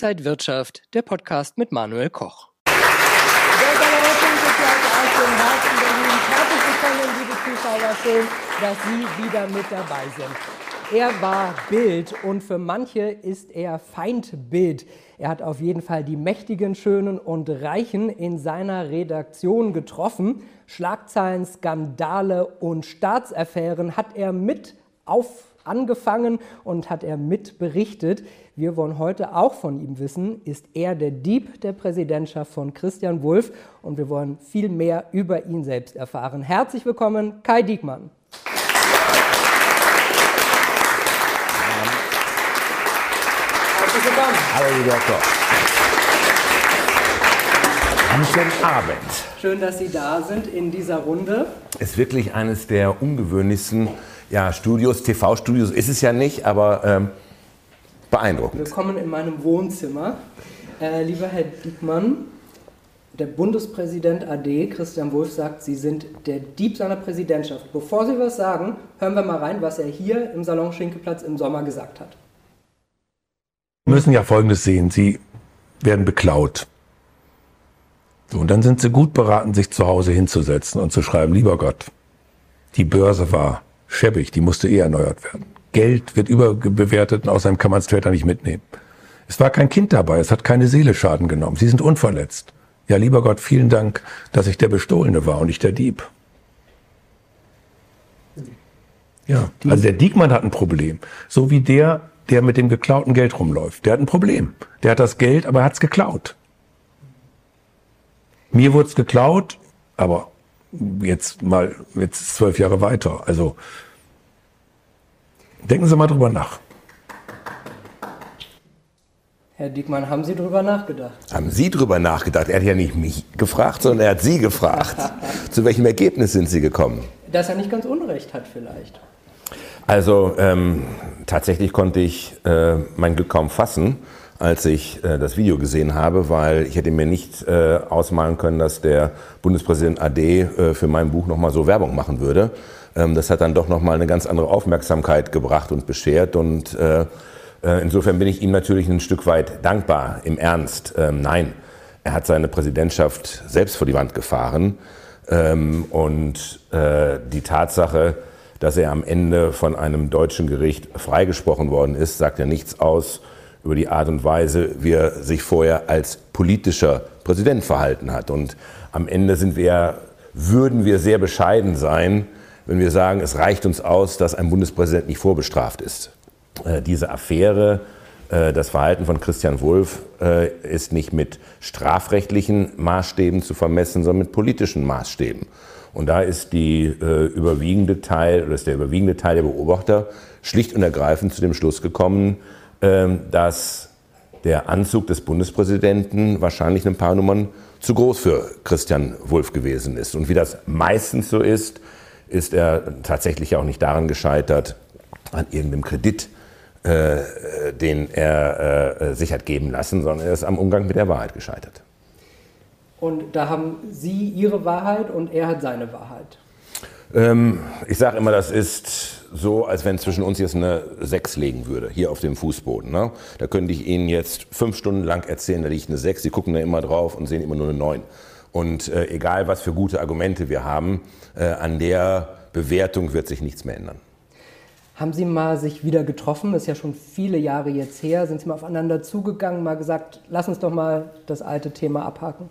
Inside Wirtschaft, der Podcast mit Manuel Koch. Schön, dass Sie wieder mit dabei sind. Er war Bild und für manche ist er Feindbild. Er hat auf jeden Fall die Mächtigen, Schönen und Reichen in seiner Redaktion getroffen. Schlagzeilen, Skandale und Staatsaffären hat er mit auf angefangen und hat er mit berichtet. Wir wollen heute auch von ihm wissen, ist er der Dieb der Präsidentschaft von Christian Wulff und wir wollen viel mehr über ihn selbst erfahren. Herzlich willkommen, Kai Diekmann. Herzlich willkommen. Hallo, lieber Doktor. Guten Abend. Schön, dass Sie da sind in dieser Runde. Ist wirklich eines der ungewöhnlichsten ja, Studios, TV-Studios ist es ja nicht, aber ähm, beeindruckend. Willkommen in meinem Wohnzimmer. Äh, lieber Herr Diekmann, der Bundespräsident AD, Christian Wulff, sagt, Sie sind der Dieb seiner Präsidentschaft. Bevor Sie was sagen, hören wir mal rein, was er hier im Salon Schinkeplatz im Sommer gesagt hat. Wir müssen ja Folgendes sehen. Sie werden beklaut. So, und dann sind Sie gut beraten, sich zu Hause hinzusetzen und zu schreiben, lieber Gott, die Börse war schäbig, die musste eh erneuert werden. Geld wird überbewertet und außerdem kann man es später nicht mitnehmen. Es war kein Kind dabei, es hat keine Seele Schaden genommen. Sie sind unverletzt. Ja, lieber Gott, vielen Dank, dass ich der Bestohlene war und nicht der Dieb. Ja, also der Diekmann hat ein Problem. So wie der, der mit dem geklauten Geld rumläuft. Der hat ein Problem. Der hat das Geld, aber er hat es geklaut. Mir wurde es geklaut, aber jetzt mal, jetzt zwölf Jahre weiter. Also denken Sie mal drüber nach. Herr Diekmann, haben Sie drüber nachgedacht? Haben Sie drüber nachgedacht? Er hat ja nicht mich gefragt, sondern er hat Sie gefragt. Zu welchem Ergebnis sind Sie gekommen? Dass er nicht ganz Unrecht hat vielleicht. Also ähm, tatsächlich konnte ich äh, mein Glück kaum fassen als ich äh, das Video gesehen habe, weil ich hätte mir nicht äh, ausmalen können, dass der Bundespräsident AD äh, für mein Buch nochmal so Werbung machen würde. Ähm, das hat dann doch nochmal eine ganz andere Aufmerksamkeit gebracht und beschert und äh, äh, insofern bin ich ihm natürlich ein Stück weit dankbar, im Ernst. Ähm, nein, er hat seine Präsidentschaft selbst vor die Wand gefahren ähm, und äh, die Tatsache, dass er am Ende von einem deutschen Gericht freigesprochen worden ist, sagt ja nichts aus über die Art und Weise, wie er sich vorher als politischer Präsident verhalten hat. Und am Ende sind wir, würden wir sehr bescheiden sein, wenn wir sagen, es reicht uns aus, dass ein Bundespräsident nicht vorbestraft ist. Äh, diese Affäre, äh, das Verhalten von Christian Wulff äh, ist nicht mit strafrechtlichen Maßstäben zu vermessen, sondern mit politischen Maßstäben. Und da ist die äh, überwiegende Teil, oder ist der überwiegende Teil der Beobachter schlicht und ergreifend zu dem Schluss gekommen, ähm, dass der Anzug des Bundespräsidenten wahrscheinlich ein paar Nummern zu groß für Christian Wulff gewesen ist. Und wie das meistens so ist, ist er tatsächlich auch nicht daran gescheitert, an irgendeinem Kredit, äh, den er äh, sich hat geben lassen, sondern er ist am Umgang mit der Wahrheit gescheitert. Und da haben Sie Ihre Wahrheit und er hat seine Wahrheit. Ähm, ich sage immer, das ist so, als wenn zwischen uns jetzt eine 6 legen würde, hier auf dem Fußboden. Ne? Da könnte ich Ihnen jetzt fünf Stunden lang erzählen, da liegt eine 6, Sie gucken da immer drauf und sehen immer nur eine 9. Und äh, egal, was für gute Argumente wir haben, äh, an der Bewertung wird sich nichts mehr ändern. Haben Sie mal sich wieder getroffen? Das ist ja schon viele Jahre jetzt her. Sind Sie mal aufeinander zugegangen, mal gesagt, lass uns doch mal das alte Thema abhaken?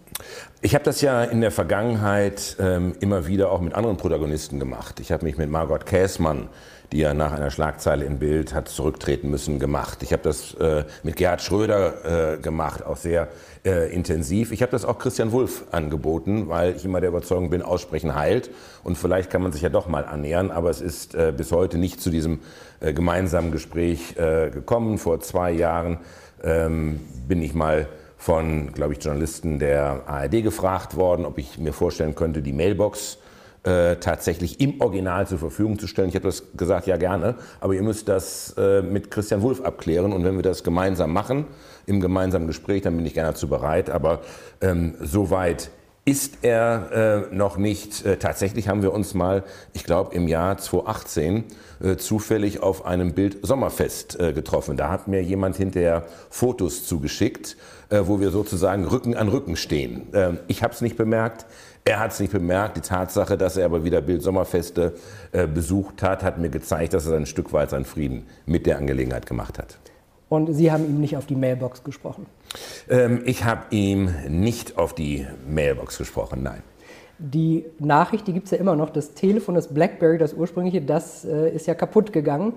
Ich habe das ja in der Vergangenheit ähm, immer wieder auch mit anderen Protagonisten gemacht. Ich habe mich mit Margot Käßmann, die ja nach einer Schlagzeile im Bild hat zurücktreten müssen, gemacht. Ich habe das äh, mit Gerhard Schröder äh, gemacht, auch sehr äh, intensiv. Ich habe das auch Christian Wulff angeboten, weil ich immer der Überzeugung bin, Aussprechen heilt. Und vielleicht kann man sich ja doch mal annähern, aber es ist äh, bis heute nicht zu diesem äh, gemeinsamen Gespräch äh, gekommen. Vor zwei Jahren ähm, bin ich mal von, glaube ich, Journalisten der ARD gefragt worden, ob ich mir vorstellen könnte, die Mailbox äh, tatsächlich im Original zur Verfügung zu stellen. Ich habe das gesagt, ja gerne, aber ihr müsst das äh, mit Christian Wulff abklären und wenn wir das gemeinsam machen, im gemeinsamen Gespräch, dann bin ich gerne dazu bereit. Aber ähm, soweit ist er äh, noch nicht. Äh, tatsächlich haben wir uns mal, ich glaube im Jahr 2018, äh, zufällig auf einem Bild Sommerfest äh, getroffen. Da hat mir jemand hinterher Fotos zugeschickt, äh, wo wir sozusagen Rücken an Rücken stehen. Ähm, ich habe es nicht bemerkt. Er hat es nicht bemerkt. Die Tatsache, dass er aber wieder Bild Sommerfeste äh, besucht hat, hat mir gezeigt, dass er ein Stück weit seinen Frieden mit der Angelegenheit gemacht hat. Und Sie haben ihm nicht auf die Mailbox gesprochen? Ähm, ich habe ihm nicht auf die Mailbox gesprochen, nein. Die Nachricht, die gibt es ja immer noch. Das Telefon, das BlackBerry, das ursprüngliche, das äh, ist ja kaputt gegangen.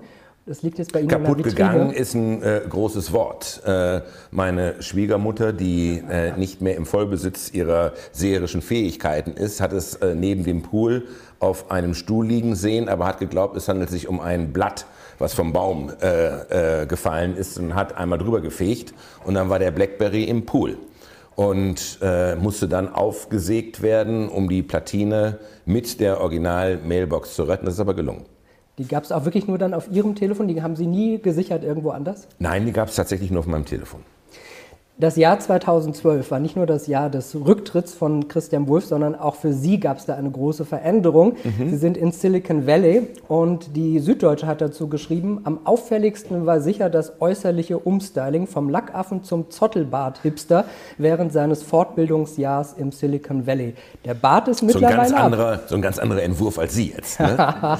Das liegt jetzt bei Ihnen Kaputt gegangen ist ein äh, großes Wort. Äh, meine Schwiegermutter, die äh, nicht mehr im Vollbesitz ihrer seherischen Fähigkeiten ist, hat es äh, neben dem Pool auf einem Stuhl liegen sehen, aber hat geglaubt, es handelt sich um ein Blatt, was vom Baum äh, äh, gefallen ist und hat einmal drüber gefegt und dann war der Blackberry im Pool und äh, musste dann aufgesägt werden, um die Platine mit der Original-Mailbox zu retten. Das ist aber gelungen. Die gab es auch wirklich nur dann auf Ihrem Telefon? Die haben Sie nie gesichert irgendwo anders? Nein, die gab es tatsächlich nur auf meinem Telefon. Das Jahr 2012 war nicht nur das Jahr des Rücktritts von Christian Wulff, sondern auch für Sie gab es da eine große Veränderung. Mhm. Sie sind in Silicon Valley und die Süddeutsche hat dazu geschrieben, am auffälligsten war sicher das äußerliche Umstyling vom Lackaffen zum Zottelbart-Hipster während seines Fortbildungsjahrs im Silicon Valley. Der Bart ist mittlerweile so ein ganz anderer, So ein ganz anderer Entwurf als Sie jetzt. Ne?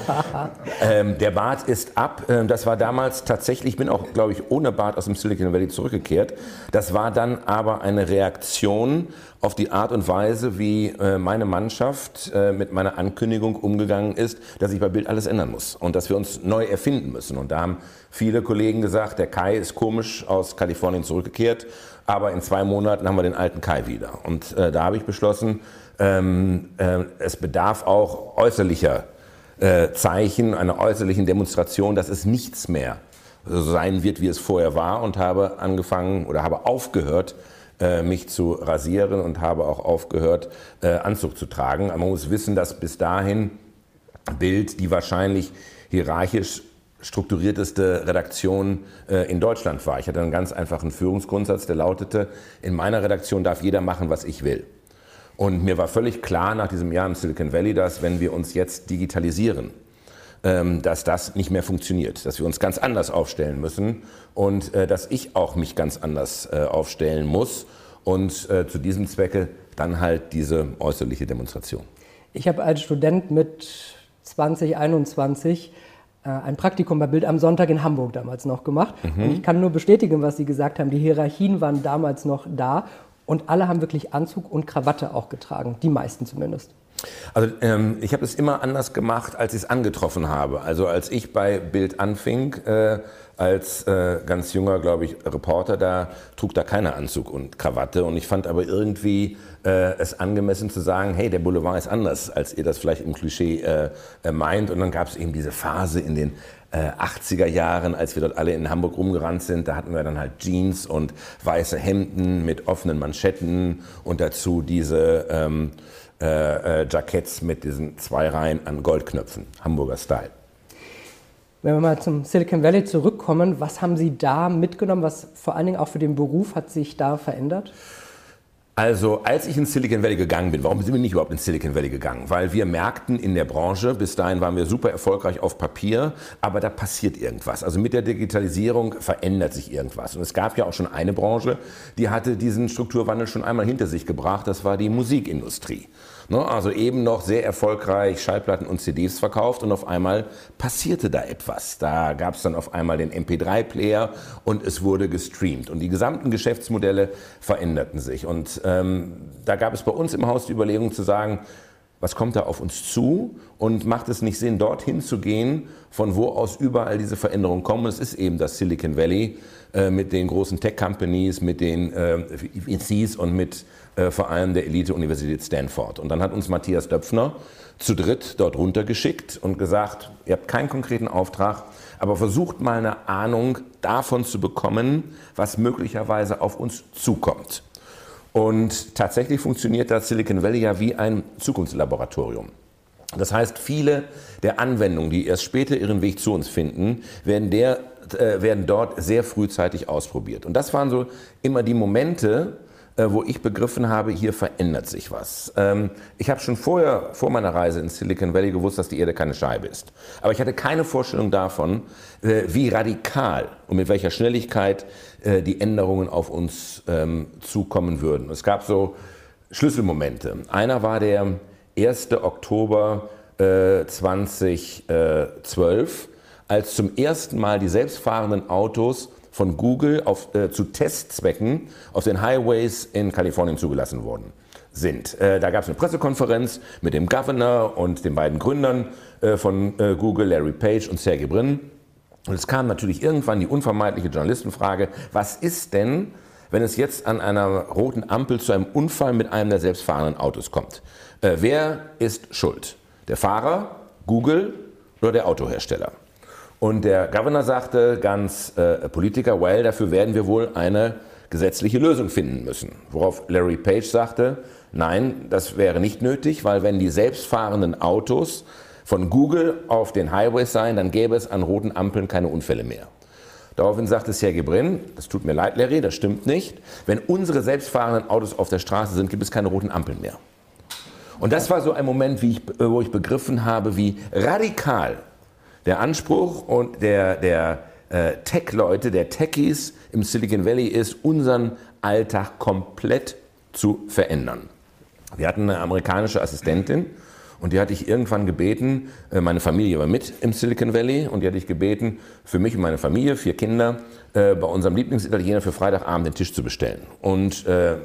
ähm, der Bart ist ab. Ähm, das war damals tatsächlich, ich bin auch, glaube ich, ohne Bart aus dem Silicon Valley zurückgekehrt. Das war dann aber eine Reaktion auf die Art und Weise, wie äh, meine Mannschaft äh, mit meiner Ankündigung umgegangen ist, dass sich bei Bild alles ändern muss und dass wir uns neu erfinden müssen. Und da haben viele Kollegen gesagt, der Kai ist komisch aus Kalifornien zurückgekehrt, aber in zwei Monaten haben wir den alten Kai wieder. Und äh, da habe ich beschlossen, ähm, äh, es bedarf auch äußerlicher Zeichen, einer äußerlichen Demonstration, dass es nichts mehr sein wird, wie es vorher war und habe angefangen oder habe aufgehört, äh, mich zu rasieren und habe auch aufgehört, äh, Anzug zu tragen. man muss wissen, dass bis dahin Bild die wahrscheinlich hierarchisch strukturierteste Redaktion äh, in Deutschland war. Ich hatte einen ganz einfachen Führungsgrundsatz, der lautete, in meiner Redaktion darf jeder machen, was ich will. Und mir war völlig klar nach diesem Jahr im Silicon Valley, dass wenn wir uns jetzt digitalisieren, dass das nicht mehr funktioniert, dass wir uns ganz anders aufstellen müssen und äh, dass ich auch mich ganz anders äh, aufstellen muss und äh, zu diesem Zwecke dann halt diese äußerliche Demonstration. Ich habe als Student mit 2021 ein Praktikum bei Bild am Sonntag in Hamburg damals noch gemacht. Mhm. Und ich kann nur bestätigen, was Sie gesagt haben. Die Hierarchien waren damals noch da und alle haben wirklich Anzug und Krawatte auch getragen, die meisten zumindest. Also ähm, ich habe es immer anders gemacht, als ich es angetroffen habe. Also als ich bei Bild anfing, äh, als äh, ganz junger, glaube ich, Reporter, da trug da keiner Anzug und Krawatte. Und ich fand aber irgendwie äh, es angemessen zu sagen, hey, der Boulevard ist anders, als ihr das vielleicht im Klischee äh, äh meint. Und dann gab es eben diese Phase in den 80er äh, Jahren, als wir dort alle in Hamburg rumgerannt sind, da hatten wir dann halt Jeans und weiße Hemden mit offenen Manschetten und dazu diese ähm, äh, äh, mit diesen zwei Reihen an Goldknöpfen, Hamburger Style. Wenn wir mal zum Silicon Valley zurückkommen, was haben Sie da mitgenommen? Was vor allen Dingen auch für den Beruf hat sich da verändert? Also, als ich ins Silicon Valley gegangen bin, warum sind wir nicht überhaupt ins Silicon Valley gegangen? Weil wir merkten in der Branche, bis dahin waren wir super erfolgreich auf Papier, aber da passiert irgendwas. Also mit der Digitalisierung verändert sich irgendwas. Und es gab ja auch schon eine Branche, die hatte diesen Strukturwandel schon einmal hinter sich gebracht, das war die Musikindustrie. Ne? Also eben noch sehr erfolgreich Schallplatten und CDs verkauft und auf einmal passierte da etwas. Da gab es dann auf einmal den MP3-Player und es wurde gestreamt. Und die gesamten Geschäftsmodelle veränderten sich. Und ähm, da gab es bei uns im Haus die Überlegung zu sagen, was kommt da auf uns zu und macht es nicht Sinn, dorthin zu gehen, von wo aus überall diese Veränderungen kommen. Es ist eben das Silicon Valley äh, mit den großen Tech-Companies, mit den äh, VCs und mit äh, vor allem der Elite-Universität Stanford. Und dann hat uns Matthias Döpfner zu dritt dort runtergeschickt und gesagt, ihr habt keinen konkreten Auftrag, aber versucht mal eine Ahnung davon zu bekommen, was möglicherweise auf uns zukommt. Und tatsächlich funktioniert das Silicon Valley ja wie ein Zukunftslaboratorium. Das heißt, viele der Anwendungen, die erst später ihren Weg zu uns finden, werden, der, äh, werden dort sehr frühzeitig ausprobiert. Und das waren so immer die Momente, wo ich begriffen habe, hier verändert sich was. Ähm, ich habe schon vorher, vor meiner Reise in Silicon Valley gewusst, dass die Erde keine Scheibe ist. Aber ich hatte keine Vorstellung davon, äh, wie radikal und mit welcher Schnelligkeit äh, die Änderungen auf uns ähm, zukommen würden. Es gab so Schlüsselmomente. Einer war der 1. Oktober 2012, als zum ersten Mal die selbstfahrenden Autos von Google auf, äh, zu Testzwecken auf den Highways in Kalifornien zugelassen worden sind. Äh, da gab es eine Pressekonferenz mit dem Governor und den beiden Gründern äh, von äh, Google, Larry Page und Sergey Brin. Und es kam natürlich irgendwann die unvermeidliche Journalistenfrage, was ist denn, wenn es jetzt an einer roten Ampel zu einem Unfall mit einem der selbstfahrenden Autos kommt? Äh, wer ist schuld? Der Fahrer, Google oder der Autohersteller? Und der Governor sagte ganz äh, Politiker, well, dafür werden wir wohl eine gesetzliche Lösung finden müssen. Worauf Larry Page sagte, nein, das wäre nicht nötig, weil wenn die selbstfahrenden Autos von Google auf den Highways seien, dann gäbe es an roten Ampeln keine Unfälle mehr. Daraufhin sagte Sergey Brin, das tut mir leid, Larry, das stimmt nicht. Wenn unsere selbstfahrenden Autos auf der Straße sind, gibt es keine roten Ampeln mehr. Und das war so ein Moment, ich, wo ich begriffen habe, wie radikal der Anspruch und der, der äh, Tech-Leute, der Techies im Silicon Valley ist, unseren Alltag komplett zu verändern. Wir hatten eine amerikanische Assistentin und die hatte ich irgendwann gebeten, äh, meine Familie war mit im Silicon Valley und die hatte ich gebeten, für mich und meine Familie, vier Kinder, äh, bei unserem Lieblingsitaliener für Freitagabend den Tisch zu bestellen. Und äh,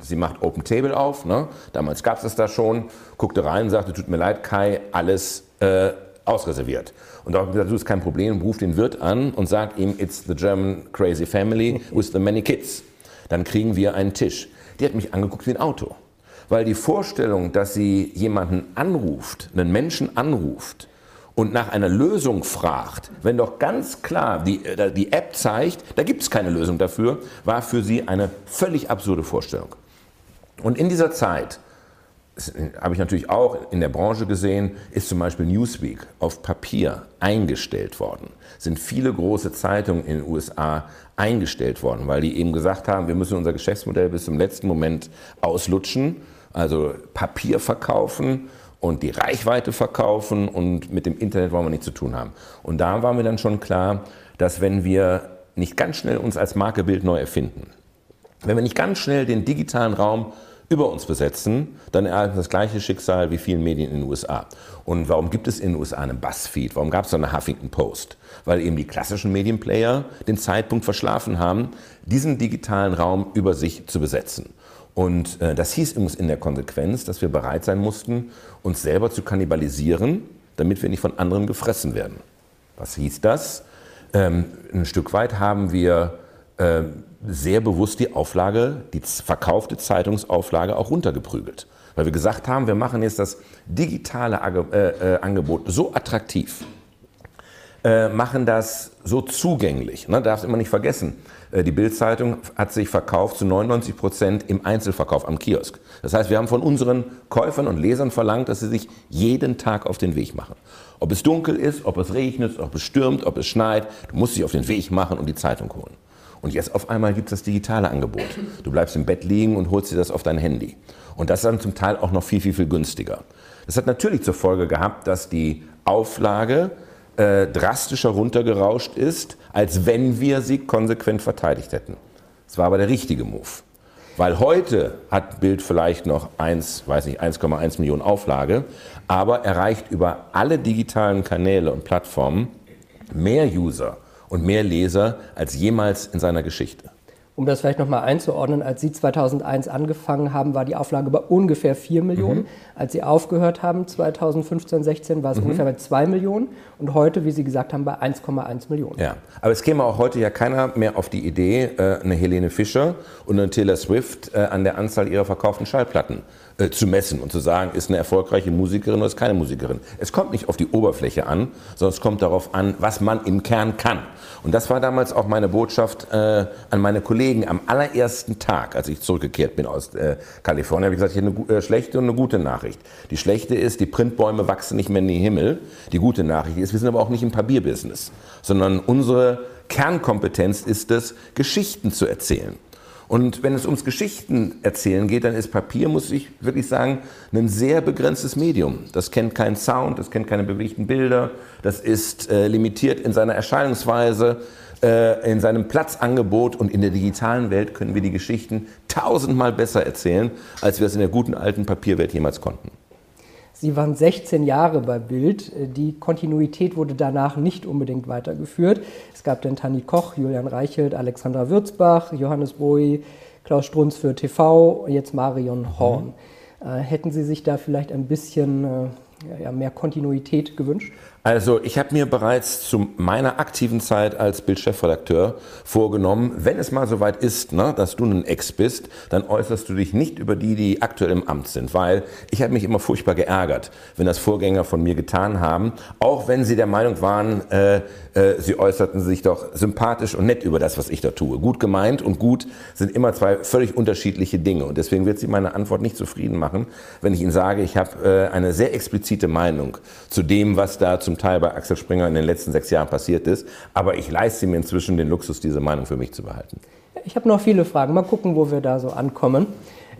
sie macht Open Table auf, ne? damals gab es das da schon, guckte rein und sagte, tut mir leid, Kai, alles äh, ausreserviert. Und da habe ich gesagt, du ist kein Problem, ruf den Wirt an und sag ihm, it's the German crazy family with the many kids. Dann kriegen wir einen Tisch. Die hat mich angeguckt wie ein Auto. Weil die Vorstellung, dass sie jemanden anruft, einen Menschen anruft und nach einer Lösung fragt, wenn doch ganz klar die, äh, die App zeigt, da gibt es keine Lösung dafür, war für sie eine völlig absurde Vorstellung. Und in dieser Zeit habe ich natürlich auch in der Branche gesehen, ist zum Beispiel Newsweek auf Papier eingestellt worden. Sind viele große Zeitungen in den USA eingestellt worden, weil die eben gesagt haben, wir müssen unser Geschäftsmodell bis zum letzten Moment auslutschen, also Papier verkaufen und die Reichweite verkaufen und mit dem Internet wollen wir nichts zu tun haben. Und da war mir dann schon klar, dass wenn wir nicht ganz schnell uns als Markebild neu erfinden, wenn wir nicht ganz schnell den digitalen Raum über uns besetzen, dann ereignet das gleiche Schicksal wie vielen Medien in den USA. Und warum gibt es in den USA einen BuzzFeed? Warum gab es so eine Huffington Post? Weil eben die klassischen Medienplayer den Zeitpunkt verschlafen haben, diesen digitalen Raum über sich zu besetzen. Und äh, das hieß in der Konsequenz, dass wir bereit sein mussten, uns selber zu kannibalisieren, damit wir nicht von anderen gefressen werden. Was hieß das? Ähm, ein Stück weit haben wir äh, sehr bewusst die Auflage, die verkaufte Zeitungsauflage auch runtergeprügelt. Weil wir gesagt haben, wir machen jetzt das digitale äh, äh, Angebot so attraktiv, machen das so zugänglich. Ne? Darfst immer nicht vergessen, die Bildzeitung hat sich verkauft zu 99 Prozent im Einzelverkauf am Kiosk. Das heißt, wir haben von unseren Käufern und Lesern verlangt, dass sie sich jeden Tag auf den Weg machen. Ob es dunkel ist, ob es regnet, ob es stürmt, ob es schneit, du musst dich auf den Weg machen und die Zeitung holen. Und jetzt auf einmal gibt es das digitale Angebot. Du bleibst im Bett liegen und holst dir das auf dein Handy. Und das ist dann zum Teil auch noch viel, viel, viel günstiger. Das hat natürlich zur Folge gehabt, dass die Auflage äh, drastischer runtergerauscht ist, als wenn wir sie konsequent verteidigt hätten. Das war aber der richtige Move. Weil heute hat Bild vielleicht noch 1, weiß nicht, 1,1 Millionen Auflage, aber erreicht über alle digitalen Kanäle und Plattformen mehr User und mehr Leser als jemals in seiner Geschichte. Um das vielleicht nochmal einzuordnen, als Sie 2001 angefangen haben, war die Auflage bei ungefähr 4 Millionen. Mhm. Als Sie aufgehört haben, 2015, 16, war es mhm. ungefähr bei 2 Millionen. Und heute, wie Sie gesagt haben, bei 1,1 Millionen. Ja, aber es käme auch heute ja keiner mehr auf die Idee, äh, eine Helene Fischer und eine Taylor Swift äh, an der Anzahl ihrer verkauften Schallplatten äh, zu messen und zu sagen, ist eine erfolgreiche Musikerin oder ist keine Musikerin. Es kommt nicht auf die Oberfläche an, sondern es kommt darauf an, was man im Kern kann. Und das war damals auch meine Botschaft äh, an meine Kollegen am allerersten Tag, als ich zurückgekehrt bin aus äh, Kalifornien. Habe ich gesagt, ich habe eine äh, schlechte und eine gute Nachricht. Die schlechte ist, die Printbäume wachsen nicht mehr in den Himmel. Die gute Nachricht ist, wir sind aber auch nicht im Papierbusiness, sondern unsere Kernkompetenz ist es, Geschichten zu erzählen. Und wenn es ums Geschichten erzählen geht, dann ist Papier, muss ich wirklich sagen, ein sehr begrenztes Medium. Das kennt keinen Sound, das kennt keine bewegten Bilder, das ist äh, limitiert in seiner Erscheinungsweise, äh, in seinem Platzangebot und in der digitalen Welt können wir die Geschichten tausendmal besser erzählen, als wir es in der guten alten Papierwelt jemals konnten. Sie waren 16 Jahre bei Bild. Die Kontinuität wurde danach nicht unbedingt weitergeführt. Es gab dann Tani Koch, Julian Reichelt, Alexandra Würzbach, Johannes Bowie, Klaus Strunz für TV, jetzt Marion Horn. Mhm. Äh, hätten Sie sich da vielleicht ein bisschen äh, ja, mehr Kontinuität gewünscht? Also ich habe mir bereits zu meiner aktiven Zeit als Bildchefredakteur vorgenommen, wenn es mal soweit ist, ne, dass du ein Ex bist, dann äußerst du dich nicht über die, die aktuell im Amt sind, weil ich habe mich immer furchtbar geärgert, wenn das Vorgänger von mir getan haben, auch wenn sie der Meinung waren, äh, äh, sie äußerten sich doch sympathisch und nett über das, was ich da tue. Gut gemeint und gut sind immer zwei völlig unterschiedliche Dinge. Und deswegen wird sie meine Antwort nicht zufrieden machen, wenn ich Ihnen sage, ich habe äh, eine sehr explizite Meinung zu dem, was da zum Teil bei Axel Springer in den letzten sechs Jahren passiert ist. Aber ich leiste mir inzwischen den Luxus, diese Meinung für mich zu behalten. Ich habe noch viele Fragen. Mal gucken, wo wir da so ankommen.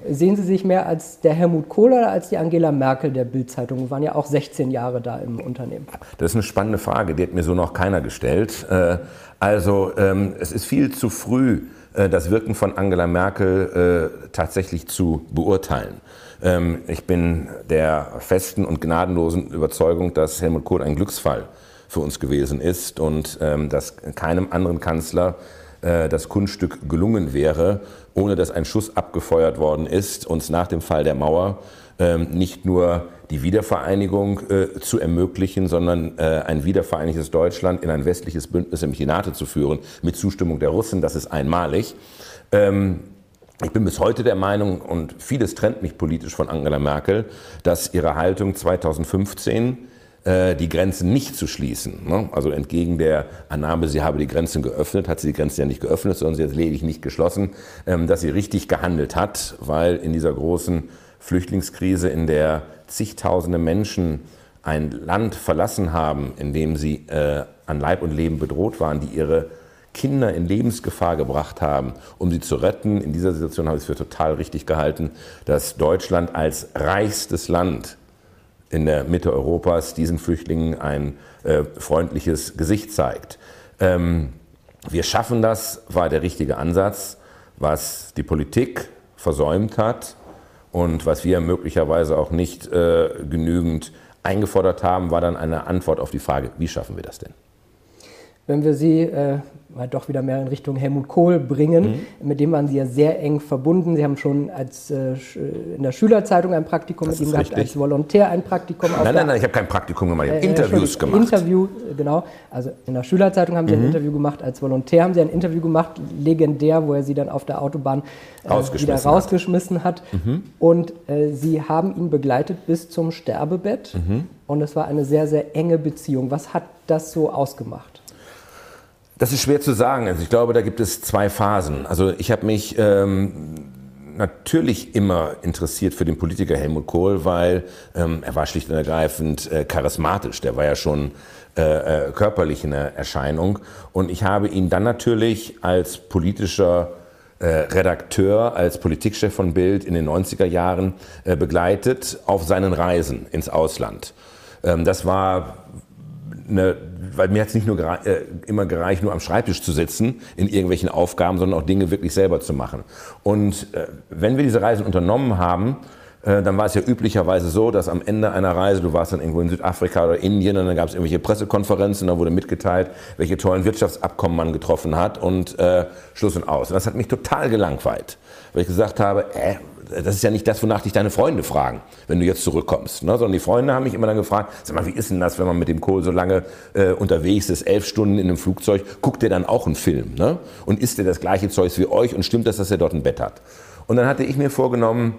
Sehen Sie sich mehr als der Helmut Kohl oder als die Angela Merkel der Bildzeitung? Sie waren ja auch 16 Jahre da im Unternehmen. Das ist eine spannende Frage, die hat mir so noch keiner gestellt. Äh, also ähm, es ist viel zu früh, äh, das Wirken von Angela Merkel äh, tatsächlich zu beurteilen. Ähm, ich bin der festen und gnadenlosen Überzeugung, dass Helmut Kohl ein Glücksfall für uns gewesen ist und ähm, dass keinem anderen Kanzler äh, das Kunststück gelungen wäre, ohne dass ein Schuss abgefeuert worden ist, uns nach dem Fall der Mauer ähm, nicht nur die Wiedervereinigung äh, zu ermöglichen, sondern äh, ein wiedervereinigtes Deutschland in ein westliches Bündnis im Chinate zu führen, mit Zustimmung der Russen. Das ist einmalig. Ich bin bis heute der Meinung, und vieles trennt mich politisch von Angela Merkel, dass ihre Haltung 2015 äh, die Grenzen nicht zu schließen. Ne? Also entgegen der Annahme, sie habe die Grenzen geöffnet, hat sie die Grenzen ja nicht geöffnet, sondern sie hat lediglich nicht geschlossen, ähm, dass sie richtig gehandelt hat, weil in dieser großen Flüchtlingskrise, in der zigtausende Menschen ein Land verlassen haben, in dem sie äh, an Leib und Leben bedroht waren, die ihre Kinder in Lebensgefahr gebracht haben, um sie zu retten. In dieser Situation habe ich es für total richtig gehalten, dass Deutschland als reichstes Land in der Mitte Europas diesen Flüchtlingen ein äh, freundliches Gesicht zeigt. Ähm, wir schaffen das, war der richtige Ansatz. Was die Politik versäumt hat und was wir möglicherweise auch nicht äh, genügend eingefordert haben, war dann eine Antwort auf die Frage, wie schaffen wir das denn? Wenn wir Sie äh, mal doch wieder mehr in Richtung Helmut Kohl bringen. Mhm. Mit dem waren Sie ja sehr eng verbunden. Sie haben schon als, äh, in der Schülerzeitung ein Praktikum das mit ihm gehabt, richtig. als Volontär ein Praktikum. Nein, nein, nein, ich habe kein Praktikum gemacht, ich habe äh, Interviews gemacht. Interview, genau. Also in der Schülerzeitung haben Sie mhm. ein Interview gemacht, als Volontär haben Sie ein Interview gemacht, legendär, wo er Sie dann auf der Autobahn äh, wieder rausgeschmissen hat. hat. Mhm. Und äh, Sie haben ihn begleitet bis zum Sterbebett. Mhm. Und es war eine sehr, sehr enge Beziehung. Was hat das so ausgemacht? Das ist schwer zu sagen. Also ich glaube, da gibt es zwei Phasen. Also ich habe mich ähm, natürlich immer interessiert für den Politiker Helmut Kohl, weil ähm, er war schlicht und ergreifend äh, charismatisch. Der war ja schon äh, äh, körperlich eine Erscheinung. Und ich habe ihn dann natürlich als politischer äh, Redakteur, als Politikchef von Bild in den 90er Jahren äh, begleitet auf seinen Reisen ins Ausland. Ähm, das war eine weil mir hat es nicht nur gere äh, immer gereicht, nur am Schreibtisch zu sitzen in irgendwelchen Aufgaben, sondern auch Dinge wirklich selber zu machen. Und äh, wenn wir diese Reisen unternommen haben, äh, dann war es ja üblicherweise so, dass am Ende einer Reise, du warst dann irgendwo in Südafrika oder Indien und dann gab es irgendwelche Pressekonferenzen, da wurde mitgeteilt, welche tollen Wirtschaftsabkommen man getroffen hat und äh, Schluss und aus. Und das hat mich total gelangweilt, weil ich gesagt habe, äh, das ist ja nicht das, wonach dich deine Freunde fragen, wenn du jetzt zurückkommst. Ne? Sondern die Freunde haben mich immer dann gefragt, sag mal, wie ist denn das, wenn man mit dem Kohl so lange äh, unterwegs ist, elf Stunden in einem Flugzeug, guckt der dann auch einen Film? Ne? Und isst der das gleiche Zeug wie euch und stimmt das, dass er dort ein Bett hat? Und dann hatte ich mir vorgenommen,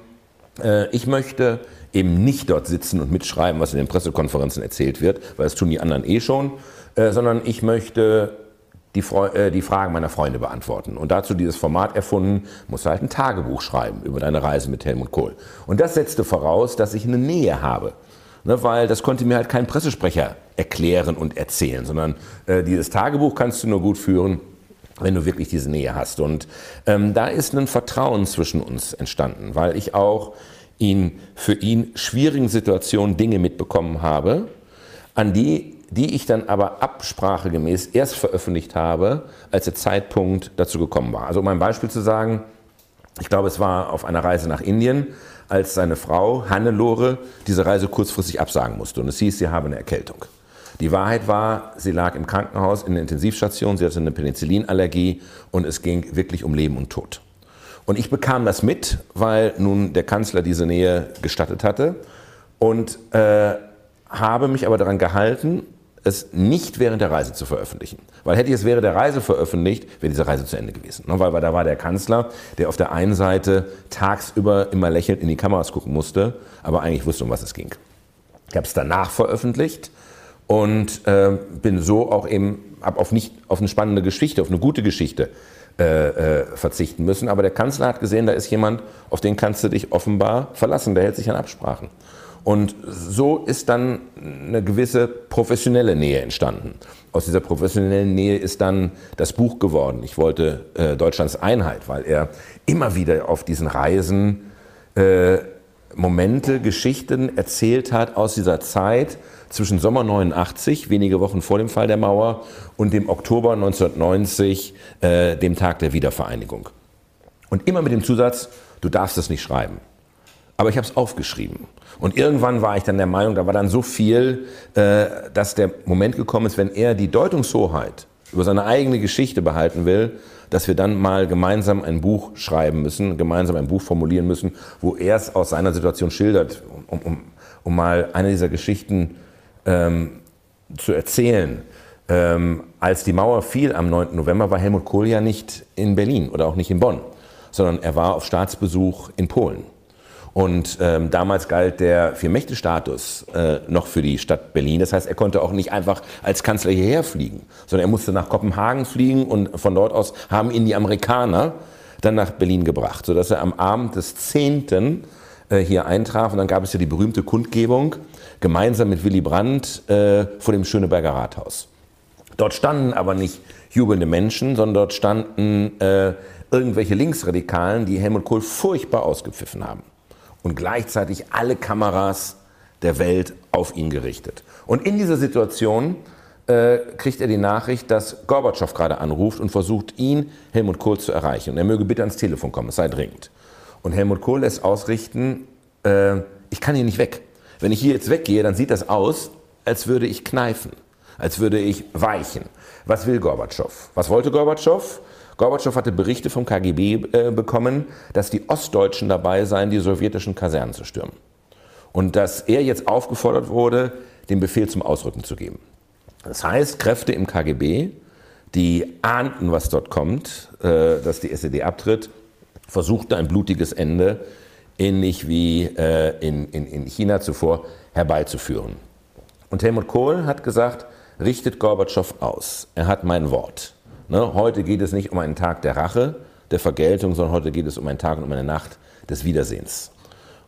äh, ich möchte eben nicht dort sitzen und mitschreiben, was in den Pressekonferenzen erzählt wird, weil das tun die anderen eh schon, äh, sondern ich möchte die, äh, die Fragen meiner Freunde beantworten. Und dazu dieses Format erfunden, musst du halt ein Tagebuch schreiben über deine Reise mit Helmut Kohl. Und das setzte voraus, dass ich eine Nähe habe. Ne, weil das konnte mir halt kein Pressesprecher erklären und erzählen, sondern äh, dieses Tagebuch kannst du nur gut führen, wenn du wirklich diese Nähe hast. Und ähm, da ist ein Vertrauen zwischen uns entstanden, weil ich auch in für ihn schwierigen Situationen Dinge mitbekommen habe, an die, die ich dann aber absprachegemäß erst veröffentlicht habe, als der Zeitpunkt dazu gekommen war. Also um ein Beispiel zu sagen, ich glaube, es war auf einer Reise nach Indien, als seine Frau Hannelore diese Reise kurzfristig absagen musste. Und es hieß, sie habe eine Erkältung. Die Wahrheit war, sie lag im Krankenhaus in der Intensivstation, sie hatte eine Penicillinallergie und es ging wirklich um Leben und Tod. Und ich bekam das mit, weil nun der Kanzler diese Nähe gestattet hatte und äh, habe mich aber daran gehalten, es nicht während der Reise zu veröffentlichen. Weil hätte ich es während der Reise veröffentlicht, wäre diese Reise zu Ende gewesen. Ne? Weil, weil da war der Kanzler, der auf der einen Seite tagsüber immer lächelnd in die Kameras gucken musste, aber eigentlich wusste, um was es ging. Ich habe es danach veröffentlicht und äh, bin so auch eben hab auf nicht auf eine spannende Geschichte, auf eine gute Geschichte äh, äh, verzichten müssen. Aber der Kanzler hat gesehen, da ist jemand, auf den kannst du dich offenbar verlassen. Der hält sich an Absprachen. Und so ist dann eine gewisse professionelle Nähe entstanden. Aus dieser professionellen Nähe ist dann das Buch geworden. Ich wollte äh, Deutschlands Einheit, weil er immer wieder auf diesen Reisen äh, Momente, Geschichten erzählt hat aus dieser Zeit zwischen Sommer 89, wenige Wochen vor dem Fall der Mauer, und dem Oktober 1990, äh, dem Tag der Wiedervereinigung. Und immer mit dem Zusatz, du darfst es nicht schreiben. Aber ich habe es aufgeschrieben. Und irgendwann war ich dann der Meinung, da war dann so viel, äh, dass der Moment gekommen ist, wenn er die Deutungshoheit über seine eigene Geschichte behalten will, dass wir dann mal gemeinsam ein Buch schreiben müssen, gemeinsam ein Buch formulieren müssen, wo er es aus seiner Situation schildert, um, um, um mal eine dieser Geschichten ähm, zu erzählen. Ähm, als die Mauer fiel am 9. November, war Helmut Kohl ja nicht in Berlin oder auch nicht in Bonn, sondern er war auf Staatsbesuch in Polen. Und ähm, damals galt der Vier-Mächte-Status äh, noch für die Stadt Berlin. Das heißt, er konnte auch nicht einfach als Kanzler hierher fliegen, sondern er musste nach Kopenhagen fliegen und von dort aus haben ihn die Amerikaner dann nach Berlin gebracht, sodass er am Abend des 10. Äh, hier eintraf. Und dann gab es ja die berühmte Kundgebung gemeinsam mit Willy Brandt äh, vor dem Schöneberger Rathaus. Dort standen aber nicht jubelnde Menschen, sondern dort standen äh, irgendwelche Linksradikalen, die Helmut Kohl furchtbar ausgepfiffen haben und gleichzeitig alle Kameras der Welt auf ihn gerichtet. Und in dieser Situation äh, kriegt er die Nachricht, dass Gorbatschow gerade anruft und versucht, ihn, Helmut Kohl, zu erreichen. Und er möge bitte ans Telefon kommen, es sei dringend. Und Helmut Kohl lässt ausrichten, äh, ich kann hier nicht weg. Wenn ich hier jetzt weggehe, dann sieht das aus, als würde ich kneifen, als würde ich weichen. Was will Gorbatschow? Was wollte Gorbatschow? Gorbatschow hatte Berichte vom KGB äh, bekommen, dass die Ostdeutschen dabei seien, die sowjetischen Kasernen zu stürmen. Und dass er jetzt aufgefordert wurde, den Befehl zum Ausrücken zu geben. Das heißt, Kräfte im KGB, die ahnten, was dort kommt, äh, dass die SED abtritt, versuchten ein blutiges Ende, ähnlich wie äh, in, in, in China zuvor, herbeizuführen. Und Helmut Kohl hat gesagt, richtet Gorbatschow aus. Er hat mein Wort. Ne? Heute geht es nicht um einen Tag der Rache, der Vergeltung, sondern heute geht es um einen Tag und um eine Nacht des Wiedersehens.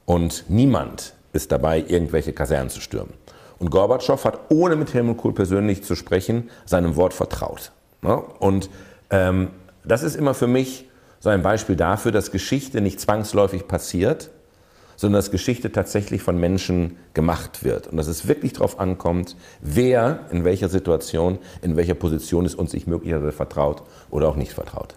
Und niemand ist dabei, irgendwelche Kasernen zu stürmen. Und Gorbatschow hat, ohne mit Helmut Kohl persönlich zu sprechen, seinem Wort vertraut. Ne? Und ähm, das ist immer für mich so ein Beispiel dafür, dass Geschichte nicht zwangsläufig passiert, sondern dass Geschichte tatsächlich von Menschen gemacht wird. Und dass es wirklich darauf ankommt, wer in welcher Situation, in welcher Position ist und sich möglicherweise vertraut oder auch nicht vertraut.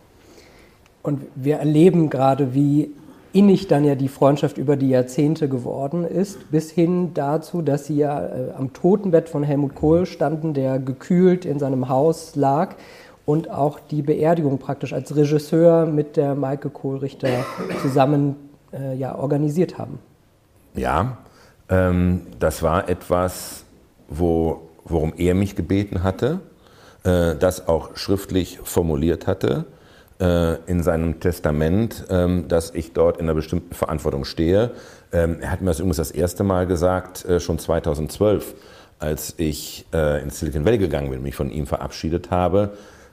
Und wir erleben gerade, wie innig dann ja die Freundschaft über die Jahrzehnte geworden ist, bis hin dazu, dass sie ja äh, am Totenbett von Helmut Kohl standen, der gekühlt in seinem Haus lag und auch die Beerdigung praktisch als Regisseur mit der Maike Kohlrichter zusammen äh, ja, organisiert haben. Ja, ähm, das war etwas, wo, worum er mich gebeten hatte, äh, das auch schriftlich formuliert hatte äh, in seinem Testament, ähm, dass ich dort in einer bestimmten Verantwortung stehe. Ähm, er hat mir das übrigens das erste Mal gesagt, äh, schon 2012, als ich äh, ins Silicon Valley gegangen bin, mich von ihm verabschiedet habe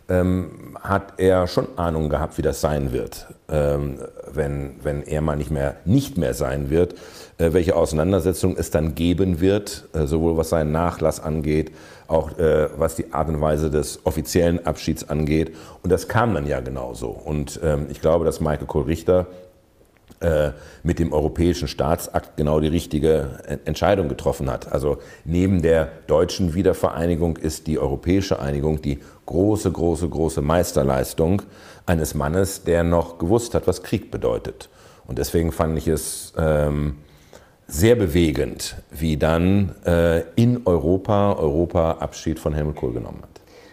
ähm, hat er schon Ahnung gehabt, wie das sein wird, ähm, wenn, wenn er mal nicht mehr, nicht mehr sein wird, äh, welche Auseinandersetzung es dann geben wird, äh, sowohl was seinen Nachlass angeht, auch äh, was die Art und Weise des offiziellen Abschieds angeht. Und das kam dann ja genauso. Und ähm, ich glaube, dass Michael Kohl-Richter mit dem europäischen Staatsakt genau die richtige Entscheidung getroffen hat. Also neben der deutschen Wiedervereinigung ist die europäische Einigung die große, große, große Meisterleistung eines Mannes, der noch gewusst hat, was Krieg bedeutet. Und deswegen fand ich es ähm, sehr bewegend, wie dann äh, in Europa Europa Abschied von Helmut Kohl genommen hat.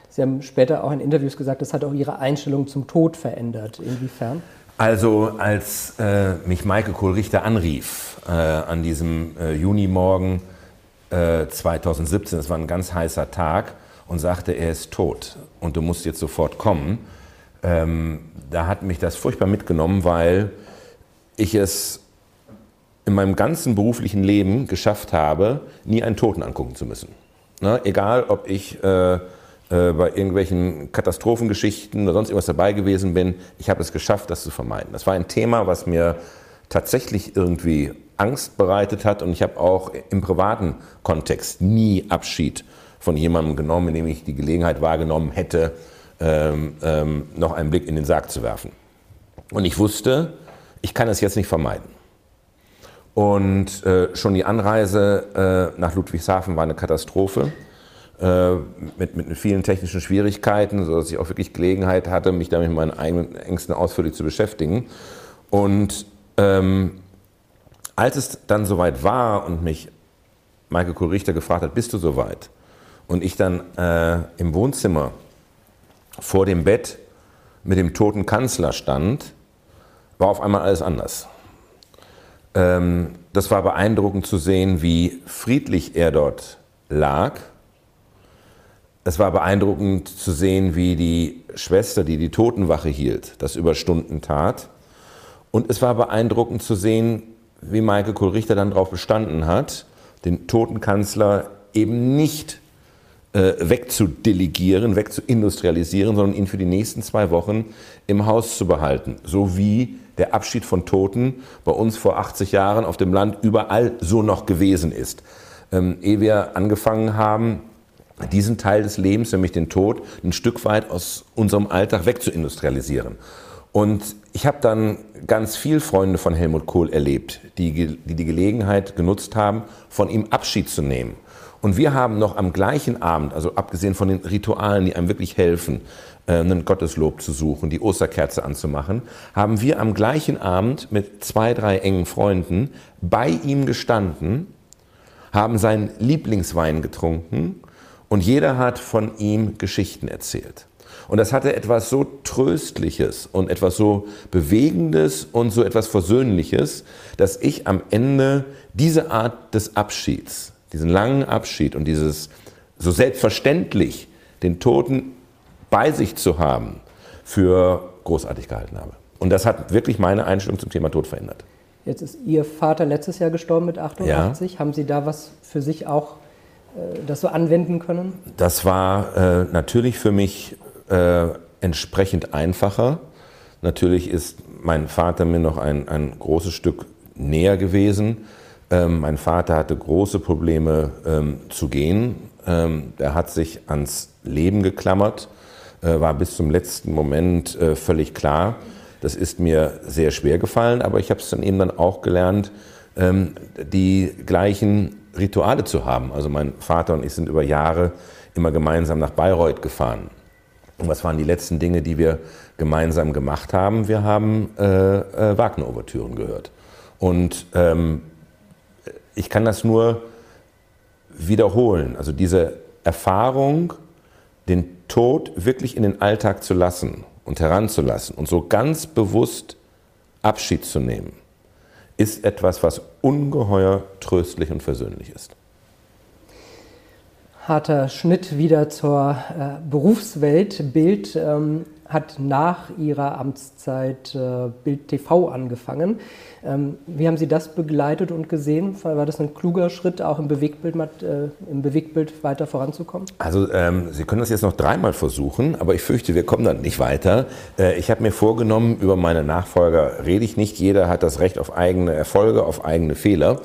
Sie haben später auch in Interviews gesagt, das hat auch Ihre Einstellung zum Tod verändert. Inwiefern? Also als äh, mich Michael Kohl-Richter anrief äh, an diesem äh, Junimorgen 2017, äh, es war ein ganz heißer Tag, und sagte, er ist tot und du musst jetzt sofort kommen, ähm, da hat mich das furchtbar mitgenommen, weil ich es in meinem ganzen beruflichen Leben geschafft habe, nie einen Toten angucken zu müssen. Ne? Egal, ob ich äh, bei irgendwelchen Katastrophengeschichten oder sonst irgendwas dabei gewesen bin. Ich habe es geschafft, das zu vermeiden. Das war ein Thema, was mir tatsächlich irgendwie Angst bereitet hat und ich habe auch im privaten Kontext nie Abschied von jemandem genommen, in dem ich die Gelegenheit wahrgenommen hätte, ähm, ähm, noch einen Blick in den Sarg zu werfen. Und ich wusste, ich kann es jetzt nicht vermeiden. Und äh, schon die Anreise äh, nach Ludwigshafen war eine Katastrophe. Äh, mit, mit vielen technischen Schwierigkeiten, sodass ich auch wirklich Gelegenheit hatte, mich damit mit meinen eigenen Ängsten ausführlich zu beschäftigen. Und ähm, als es dann soweit war und mich Michael Kohl-Richter gefragt hat, bist du soweit? Und ich dann äh, im Wohnzimmer vor dem Bett mit dem toten Kanzler stand, war auf einmal alles anders. Ähm, das war beeindruckend zu sehen, wie friedlich er dort lag es war beeindruckend zu sehen, wie die Schwester, die die Totenwache hielt, das über Stunden tat. Und es war beeindruckend zu sehen, wie Michael Kohl-Richter dann darauf bestanden hat, den Totenkanzler eben nicht äh, wegzudelegieren, wegzuindustrialisieren, sondern ihn für die nächsten zwei Wochen im Haus zu behalten. So wie der Abschied von Toten bei uns vor 80 Jahren auf dem Land überall so noch gewesen ist. Ähm, ehe wir angefangen haben, diesen Teil des Lebens, nämlich den Tod, ein Stück weit aus unserem Alltag wegzuindustrialisieren. Und ich habe dann ganz viel Freunde von Helmut Kohl erlebt, die, die die Gelegenheit genutzt haben, von ihm Abschied zu nehmen. Und wir haben noch am gleichen Abend, also abgesehen von den Ritualen, die einem wirklich helfen, äh, einen Gotteslob zu suchen, die Osterkerze anzumachen, haben wir am gleichen Abend mit zwei, drei engen Freunden bei ihm gestanden, haben seinen Lieblingswein getrunken und jeder hat von ihm Geschichten erzählt. Und das hatte etwas so Tröstliches und etwas so Bewegendes und so etwas Versöhnliches, dass ich am Ende diese Art des Abschieds, diesen langen Abschied und dieses so selbstverständlich den Toten bei sich zu haben, für großartig gehalten habe. Und das hat wirklich meine Einstellung zum Thema Tod verändert. Jetzt ist Ihr Vater letztes Jahr gestorben mit 88. Ja. Haben Sie da was für sich auch das so anwenden können? Das war äh, natürlich für mich äh, entsprechend einfacher. Natürlich ist mein Vater mir noch ein, ein großes Stück näher gewesen. Ähm, mein Vater hatte große Probleme ähm, zu gehen. Ähm, er hat sich ans Leben geklammert, äh, war bis zum letzten Moment äh, völlig klar. Das ist mir sehr schwer gefallen, aber ich habe es dann eben dann auch gelernt, ähm, die gleichen Rituale zu haben. Also mein Vater und ich sind über Jahre immer gemeinsam nach Bayreuth gefahren. Und was waren die letzten Dinge, die wir gemeinsam gemacht haben? Wir haben äh, äh, Wagner-Ouvertüren gehört. Und ähm, ich kann das nur wiederholen. Also diese Erfahrung, den Tod wirklich in den Alltag zu lassen und heranzulassen und so ganz bewusst Abschied zu nehmen ist etwas, was ungeheuer tröstlich und versöhnlich ist. Harter Schnitt wieder zur äh, Berufswelt. Bild. Ähm, hat nach Ihrer Amtszeit äh, Bild TV angefangen. Ähm, wie haben Sie das begleitet und gesehen? War das ein kluger Schritt, auch im Bewegtbild, äh, im Bewegtbild weiter voranzukommen? Also ähm, Sie können das jetzt noch dreimal versuchen, aber ich fürchte, wir kommen dann nicht weiter. Äh, ich habe mir vorgenommen, über meine Nachfolger rede ich nicht. Jeder hat das Recht auf eigene Erfolge, auf eigene Fehler.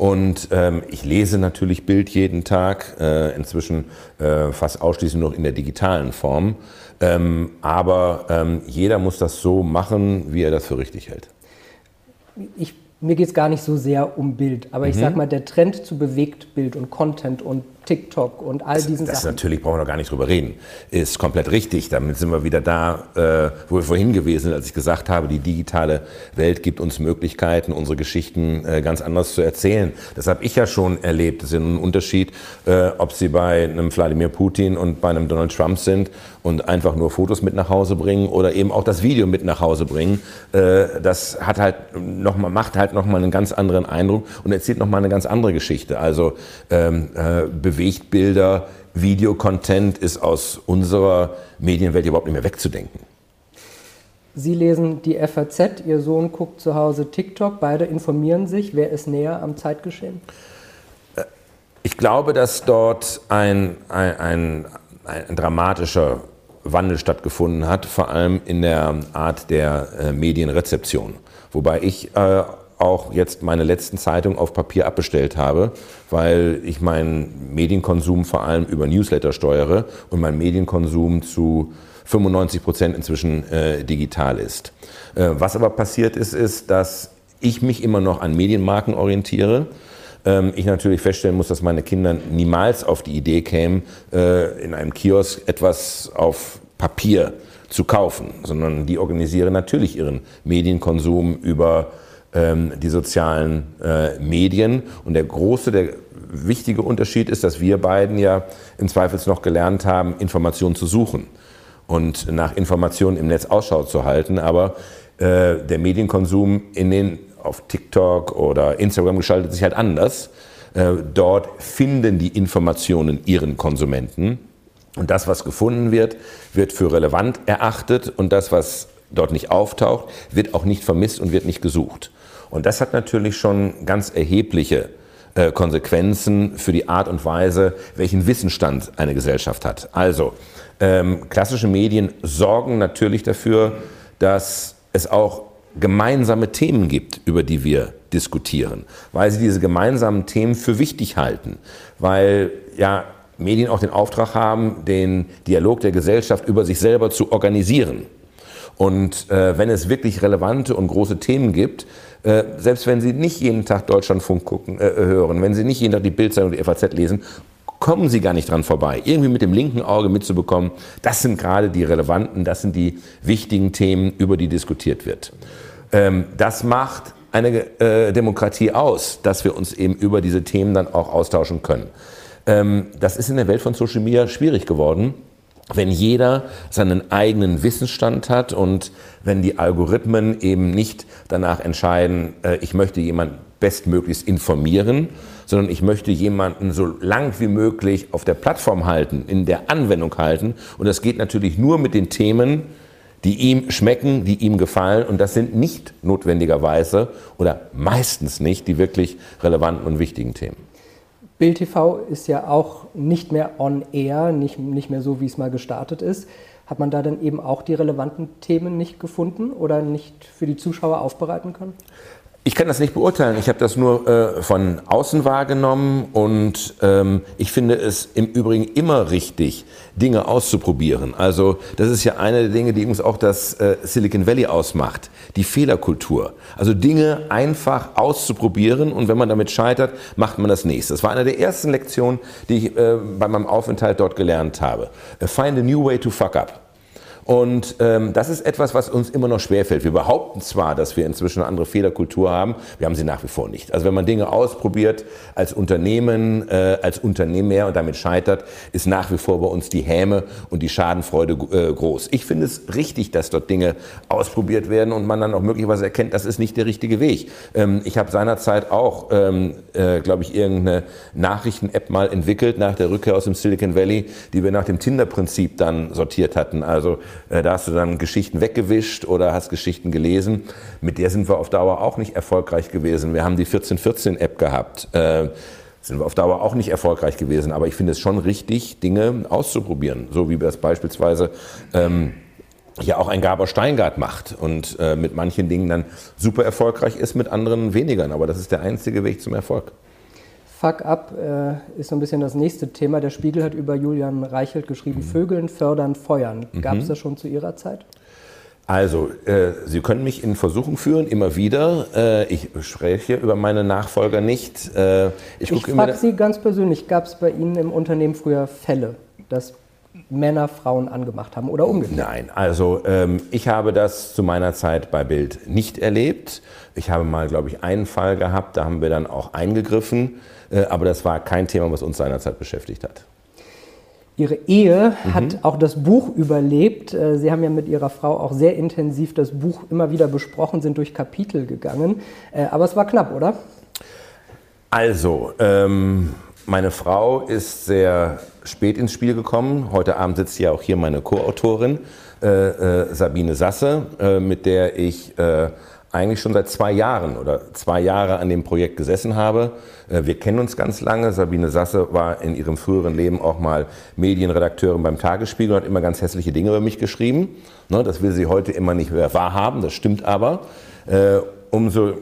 Und ähm, ich lese natürlich Bild jeden Tag, äh, inzwischen äh, fast ausschließlich noch in der digitalen Form. Ähm, aber ähm, jeder muss das so machen, wie er das für richtig hält. Ich mir geht es gar nicht so sehr um Bild, aber mhm. ich sag mal, der Trend zu Bewegtbild und Content und TikTok und all diesen das, das Sachen. natürlich brauchen wir noch gar nicht drüber reden. Ist komplett richtig. Damit sind wir wieder da, äh, wo wir vorhin gewesen sind, als ich gesagt habe, die digitale Welt gibt uns Möglichkeiten, unsere Geschichten äh, ganz anders zu erzählen. Das habe ich ja schon erlebt. Das ist ein Unterschied, äh, ob Sie bei einem Wladimir Putin und bei einem Donald Trump sind und einfach nur Fotos mit nach Hause bringen oder eben auch das Video mit nach Hause bringen. Äh, das hat halt noch mal, macht halt nochmal einen ganz anderen Eindruck und erzählt nochmal eine ganz andere Geschichte. Also ähm, äh, Bewegtbilder, Videocontent ist aus unserer Medienwelt überhaupt nicht mehr wegzudenken. Sie lesen die FAZ, Ihr Sohn guckt zu Hause TikTok, beide informieren sich. Wer ist näher am Zeitgeschehen? Äh, ich glaube, dass dort ein, ein, ein, ein dramatischer Wandel stattgefunden hat, vor allem in der Art der äh, Medienrezeption. Wobei ich äh, auch jetzt meine letzten Zeitungen auf Papier abbestellt habe, weil ich meinen Medienkonsum vor allem über Newsletter steuere und mein Medienkonsum zu 95 Prozent inzwischen äh, digital ist. Äh, was aber passiert ist, ist, dass ich mich immer noch an Medienmarken orientiere. Ähm, ich natürlich feststellen muss, dass meine Kinder niemals auf die Idee kämen, äh, in einem Kiosk etwas auf Papier zu kaufen, sondern die organisieren natürlich ihren Medienkonsum über die sozialen äh, Medien. Und der große, der wichtige Unterschied ist, dass wir beiden ja im Zweifels noch gelernt haben, Informationen zu suchen und nach Informationen im Netz Ausschau zu halten. Aber äh, der Medienkonsum in den, auf TikTok oder Instagram gestaltet sich halt anders. Äh, dort finden die Informationen ihren Konsumenten. Und das, was gefunden wird, wird für relevant erachtet. Und das, was dort nicht auftaucht, wird auch nicht vermisst und wird nicht gesucht. Und das hat natürlich schon ganz erhebliche äh, Konsequenzen für die Art und Weise, welchen Wissensstand eine Gesellschaft hat. Also, ähm, klassische Medien sorgen natürlich dafür, dass es auch gemeinsame Themen gibt, über die wir diskutieren, weil sie diese gemeinsamen Themen für wichtig halten, weil ja Medien auch den Auftrag haben, den Dialog der Gesellschaft über sich selber zu organisieren. Und äh, wenn es wirklich relevante und große Themen gibt, äh, selbst wenn Sie nicht jeden Tag Deutschlandfunk gucken, äh, hören, wenn Sie nicht jeden Tag die Bildzeitung und die FAZ lesen, kommen Sie gar nicht dran vorbei, irgendwie mit dem linken Auge mitzubekommen, das sind gerade die relevanten, das sind die wichtigen Themen, über die diskutiert wird. Ähm, das macht eine äh, Demokratie aus, dass wir uns eben über diese Themen dann auch austauschen können. Ähm, das ist in der Welt von Social Media schwierig geworden wenn jeder seinen eigenen Wissensstand hat und wenn die Algorithmen eben nicht danach entscheiden, äh, ich möchte jemanden bestmöglichst informieren, sondern ich möchte jemanden so lang wie möglich auf der Plattform halten, in der Anwendung halten. Und das geht natürlich nur mit den Themen, die ihm schmecken, die ihm gefallen. Und das sind nicht notwendigerweise oder meistens nicht die wirklich relevanten und wichtigen Themen. Bild TV ist ja auch nicht mehr on air, nicht, nicht mehr so, wie es mal gestartet ist. Hat man da dann eben auch die relevanten Themen nicht gefunden oder nicht für die Zuschauer aufbereiten können? Ich kann das nicht beurteilen. Ich habe das nur äh, von außen wahrgenommen und ähm, ich finde es im Übrigen immer richtig, Dinge auszuprobieren. Also das ist ja eine der Dinge, die uns auch das äh, Silicon Valley ausmacht, die Fehlerkultur. Also Dinge einfach auszuprobieren und wenn man damit scheitert, macht man das nächste. Das war eine der ersten Lektionen, die ich äh, bei meinem Aufenthalt dort gelernt habe. Find a new way to fuck up. Und ähm, das ist etwas, was uns immer noch schwerfällt. Wir behaupten zwar, dass wir inzwischen eine andere Fehlerkultur haben, wir haben sie nach wie vor nicht. Also wenn man Dinge ausprobiert als Unternehmen, äh, als Unternehmer und damit scheitert, ist nach wie vor bei uns die Häme und die Schadenfreude äh, groß. Ich finde es richtig, dass dort Dinge ausprobiert werden und man dann auch möglicherweise erkennt, das ist nicht der richtige Weg. Ähm, ich habe seinerzeit auch, ähm, äh, glaube ich, irgendeine Nachrichten-App mal entwickelt nach der Rückkehr aus dem Silicon Valley, die wir nach dem Tinder-Prinzip dann sortiert hatten. Also da hast du dann Geschichten weggewischt oder hast Geschichten gelesen. Mit der sind wir auf Dauer auch nicht erfolgreich gewesen. Wir haben die 1414-App gehabt. Äh, sind wir auf Dauer auch nicht erfolgreich gewesen. Aber ich finde es schon richtig, Dinge auszuprobieren. So wie wir es beispielsweise ähm, ja auch ein Gaber Steingart macht und äh, mit manchen Dingen dann super erfolgreich ist, mit anderen weniger. Aber das ist der einzige Weg zum Erfolg. Fuck up äh, ist so ein bisschen das nächste Thema. Der Spiegel hat über Julian Reichelt geschrieben, mhm. Vögeln fördern, feuern. Gab es mhm. das schon zu Ihrer Zeit? Also, äh, Sie können mich in Versuchung führen, immer wieder. Äh, ich spreche über meine Nachfolger nicht. Äh, ich ich frage Sie ganz persönlich, gab es bei Ihnen im Unternehmen früher Fälle, dass Männer Frauen angemacht haben oder umgekehrt? Nein, also ähm, ich habe das zu meiner Zeit bei Bild nicht erlebt. Ich habe mal, glaube ich, einen Fall gehabt, da haben wir dann auch eingegriffen, äh, aber das war kein Thema, was uns seinerzeit beschäftigt hat. Ihre Ehe mhm. hat auch das Buch überlebt. Äh, Sie haben ja mit Ihrer Frau auch sehr intensiv das Buch immer wieder besprochen, sind durch Kapitel gegangen. Äh, aber es war knapp, oder? Also, ähm, meine Frau ist sehr spät ins Spiel gekommen. Heute Abend sitzt ja auch hier meine Co-Autorin äh, äh, Sabine Sasse, äh, mit der ich eigentlich schon seit zwei Jahren oder zwei Jahre an dem Projekt gesessen habe. Äh, wir kennen uns ganz lange. Sabine Sasse war in ihrem früheren Leben auch mal Medienredakteurin beim Tagesspiegel und hat immer ganz hässliche Dinge über mich geschrieben. Ne, das will sie heute immer nicht mehr wahrhaben, das stimmt aber. Äh, umso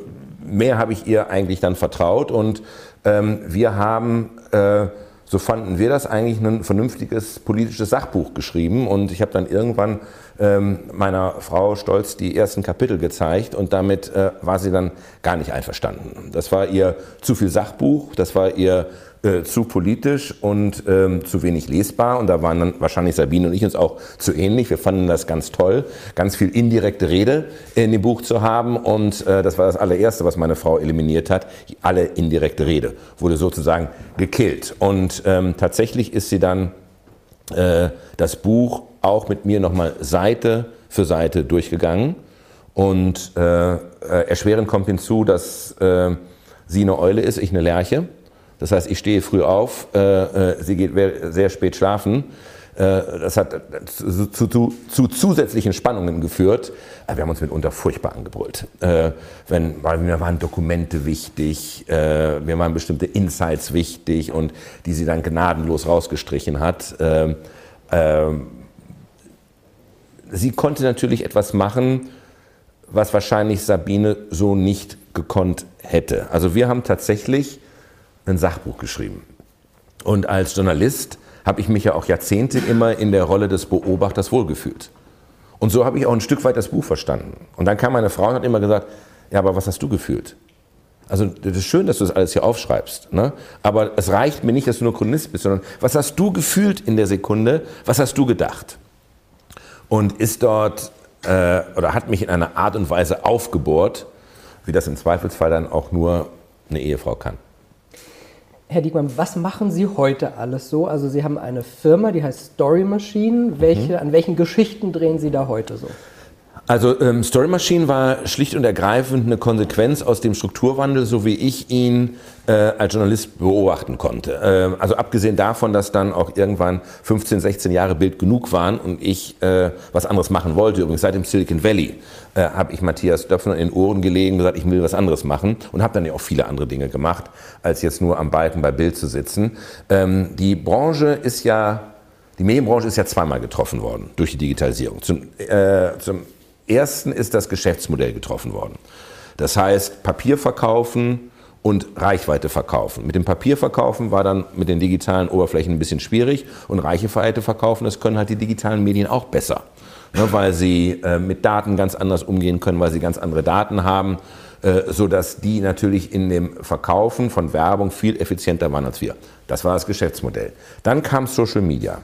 mehr habe ich ihr eigentlich dann vertraut und ähm, wir haben äh, so fanden wir das eigentlich ein vernünftiges politisches Sachbuch geschrieben. Und ich habe dann irgendwann ähm, meiner Frau stolz die ersten Kapitel gezeigt und damit äh, war sie dann gar nicht einverstanden. Das war ihr zu viel Sachbuch, das war ihr äh, zu politisch und ähm, zu wenig lesbar. Und da waren dann wahrscheinlich Sabine und ich uns auch zu ähnlich. Wir fanden das ganz toll, ganz viel indirekte Rede in dem Buch zu haben. Und äh, das war das allererste, was meine Frau eliminiert hat. Alle indirekte Rede wurde sozusagen gekillt. Und ähm, tatsächlich ist sie dann äh, das Buch auch mit mir nochmal Seite für Seite durchgegangen. Und äh, äh, erschwerend kommt hinzu, dass äh, sie eine Eule ist, ich eine Lerche. Das heißt, ich stehe früh auf, äh, äh sie geht sehr spät schlafen. Äh, das hat zu, zu, zu, zu, zusätzlichen Spannungen geführt. Wir haben uns mitunter furchtbar angebrüllt. Äh, wenn, weil mir waren Dokumente wichtig, äh, mir waren bestimmte Insights wichtig und die sie dann gnadenlos rausgestrichen hat. Ähm, ähm, sie konnte natürlich etwas machen, was wahrscheinlich Sabine so nicht gekonnt hätte. Also wir haben tatsächlich ein Sachbuch geschrieben. Und als Journalist habe ich mich ja auch Jahrzehnte immer in der Rolle des Beobachters wohlgefühlt. Und so habe ich auch ein Stück weit das Buch verstanden. Und dann kam meine Frau und hat immer gesagt, ja, aber was hast du gefühlt? Also das ist schön, dass du das alles hier aufschreibst, ne? aber es reicht mir nicht, dass du nur Chronist bist, sondern was hast du gefühlt in der Sekunde, was hast du gedacht? Und ist dort äh, oder hat mich in einer Art und Weise aufgebohrt, wie das im Zweifelsfall dann auch nur eine Ehefrau kann. Herr Diekmann, was machen Sie heute alles so? Also Sie haben eine Firma, die heißt Story Machine. Welche, mhm. An welchen Geschichten drehen Sie da heute so? Also ähm, Story Machine war schlicht und ergreifend eine Konsequenz aus dem Strukturwandel, so wie ich ihn äh, als Journalist beobachten konnte. Äh, also abgesehen davon, dass dann auch irgendwann 15, 16 Jahre Bild genug waren und ich äh, was anderes machen wollte. Übrigens seit dem Silicon Valley äh, habe ich Matthias Döpfner in den Ohren gelegen und gesagt, ich will was anderes machen und habe dann ja auch viele andere Dinge gemacht, als jetzt nur am Balken bei Bild zu sitzen. Ähm, die Branche ist ja die Medienbranche ist ja zweimal getroffen worden durch die Digitalisierung. Zum, äh, zum ersten ist das Geschäftsmodell getroffen worden. Das heißt, Papier verkaufen und Reichweite verkaufen. Mit dem Papier verkaufen war dann mit den digitalen Oberflächen ein bisschen schwierig und Reichweite verkaufen, das können halt die digitalen Medien auch besser, ne, weil sie äh, mit Daten ganz anders umgehen können, weil sie ganz andere Daten haben, äh, so dass die natürlich in dem Verkaufen von Werbung viel effizienter waren als wir. Das war das Geschäftsmodell. Dann kam Social Media.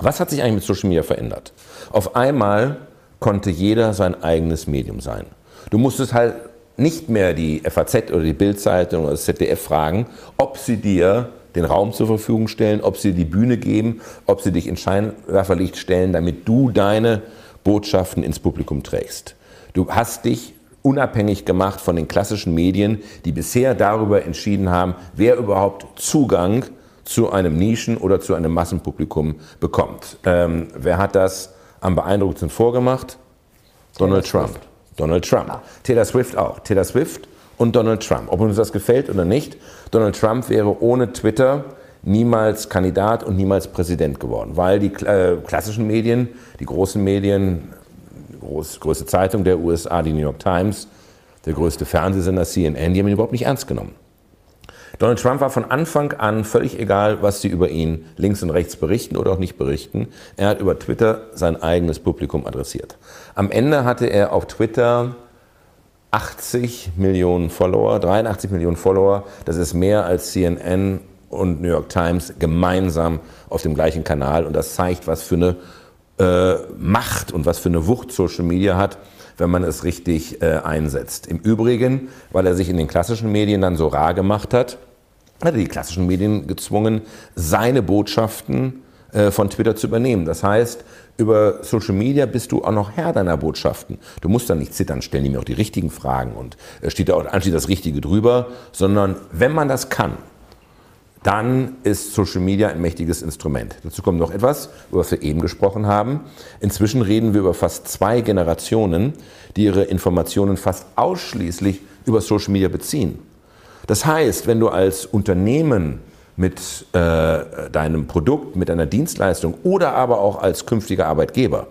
Was hat sich eigentlich mit Social Media verändert? Auf einmal konnte jeder sein eigenes Medium sein. Du musstest halt nicht mehr die FAZ oder die Bildzeitung oder das ZDF fragen, ob sie dir den Raum zur Verfügung stellen, ob sie die Bühne geben, ob sie dich in Scheinwerferlicht stellen, damit du deine Botschaften ins Publikum trägst. Du hast dich unabhängig gemacht von den klassischen Medien, die bisher darüber entschieden haben, wer überhaupt Zugang zu einem Nischen- oder zu einem Massenpublikum bekommt. Ähm, wer hat das am beeindruckendsten vorgemacht? Donald Trump. Donald Trump. Taylor Swift auch. Taylor Swift und Donald Trump. Ob uns das gefällt oder nicht, Donald Trump wäre ohne Twitter niemals Kandidat und niemals Präsident geworden, weil die äh, klassischen Medien, die großen Medien, die groß, größte Zeitung der USA, die New York Times, der größte Fernsehsender CNN, die haben ihn überhaupt nicht ernst genommen. Donald Trump war von Anfang an völlig egal, was sie über ihn links und rechts berichten oder auch nicht berichten. Er hat über Twitter sein eigenes Publikum adressiert. Am Ende hatte er auf Twitter 80 Millionen Follower, 83 Millionen Follower. Das ist mehr als CNN und New York Times gemeinsam auf dem gleichen Kanal. Und das zeigt, was für eine äh, Macht und was für eine Wucht Social Media hat, wenn man es richtig äh, einsetzt. Im Übrigen, weil er sich in den klassischen Medien dann so rar gemacht hat, hat die klassischen Medien gezwungen, seine Botschaften äh, von Twitter zu übernehmen. Das heißt, über Social Media bist du auch noch Herr deiner Botschaften. Du musst dann nicht zittern, stellen die mir auch die richtigen Fragen und äh, steht da auch anschließend das Richtige drüber, sondern wenn man das kann, dann ist Social Media ein mächtiges Instrument. Dazu kommt noch etwas, über das wir eben gesprochen haben. Inzwischen reden wir über fast zwei Generationen, die ihre Informationen fast ausschließlich über Social Media beziehen. Das heißt, wenn du als Unternehmen mit äh, deinem Produkt, mit deiner Dienstleistung oder aber auch als künftiger Arbeitgeber,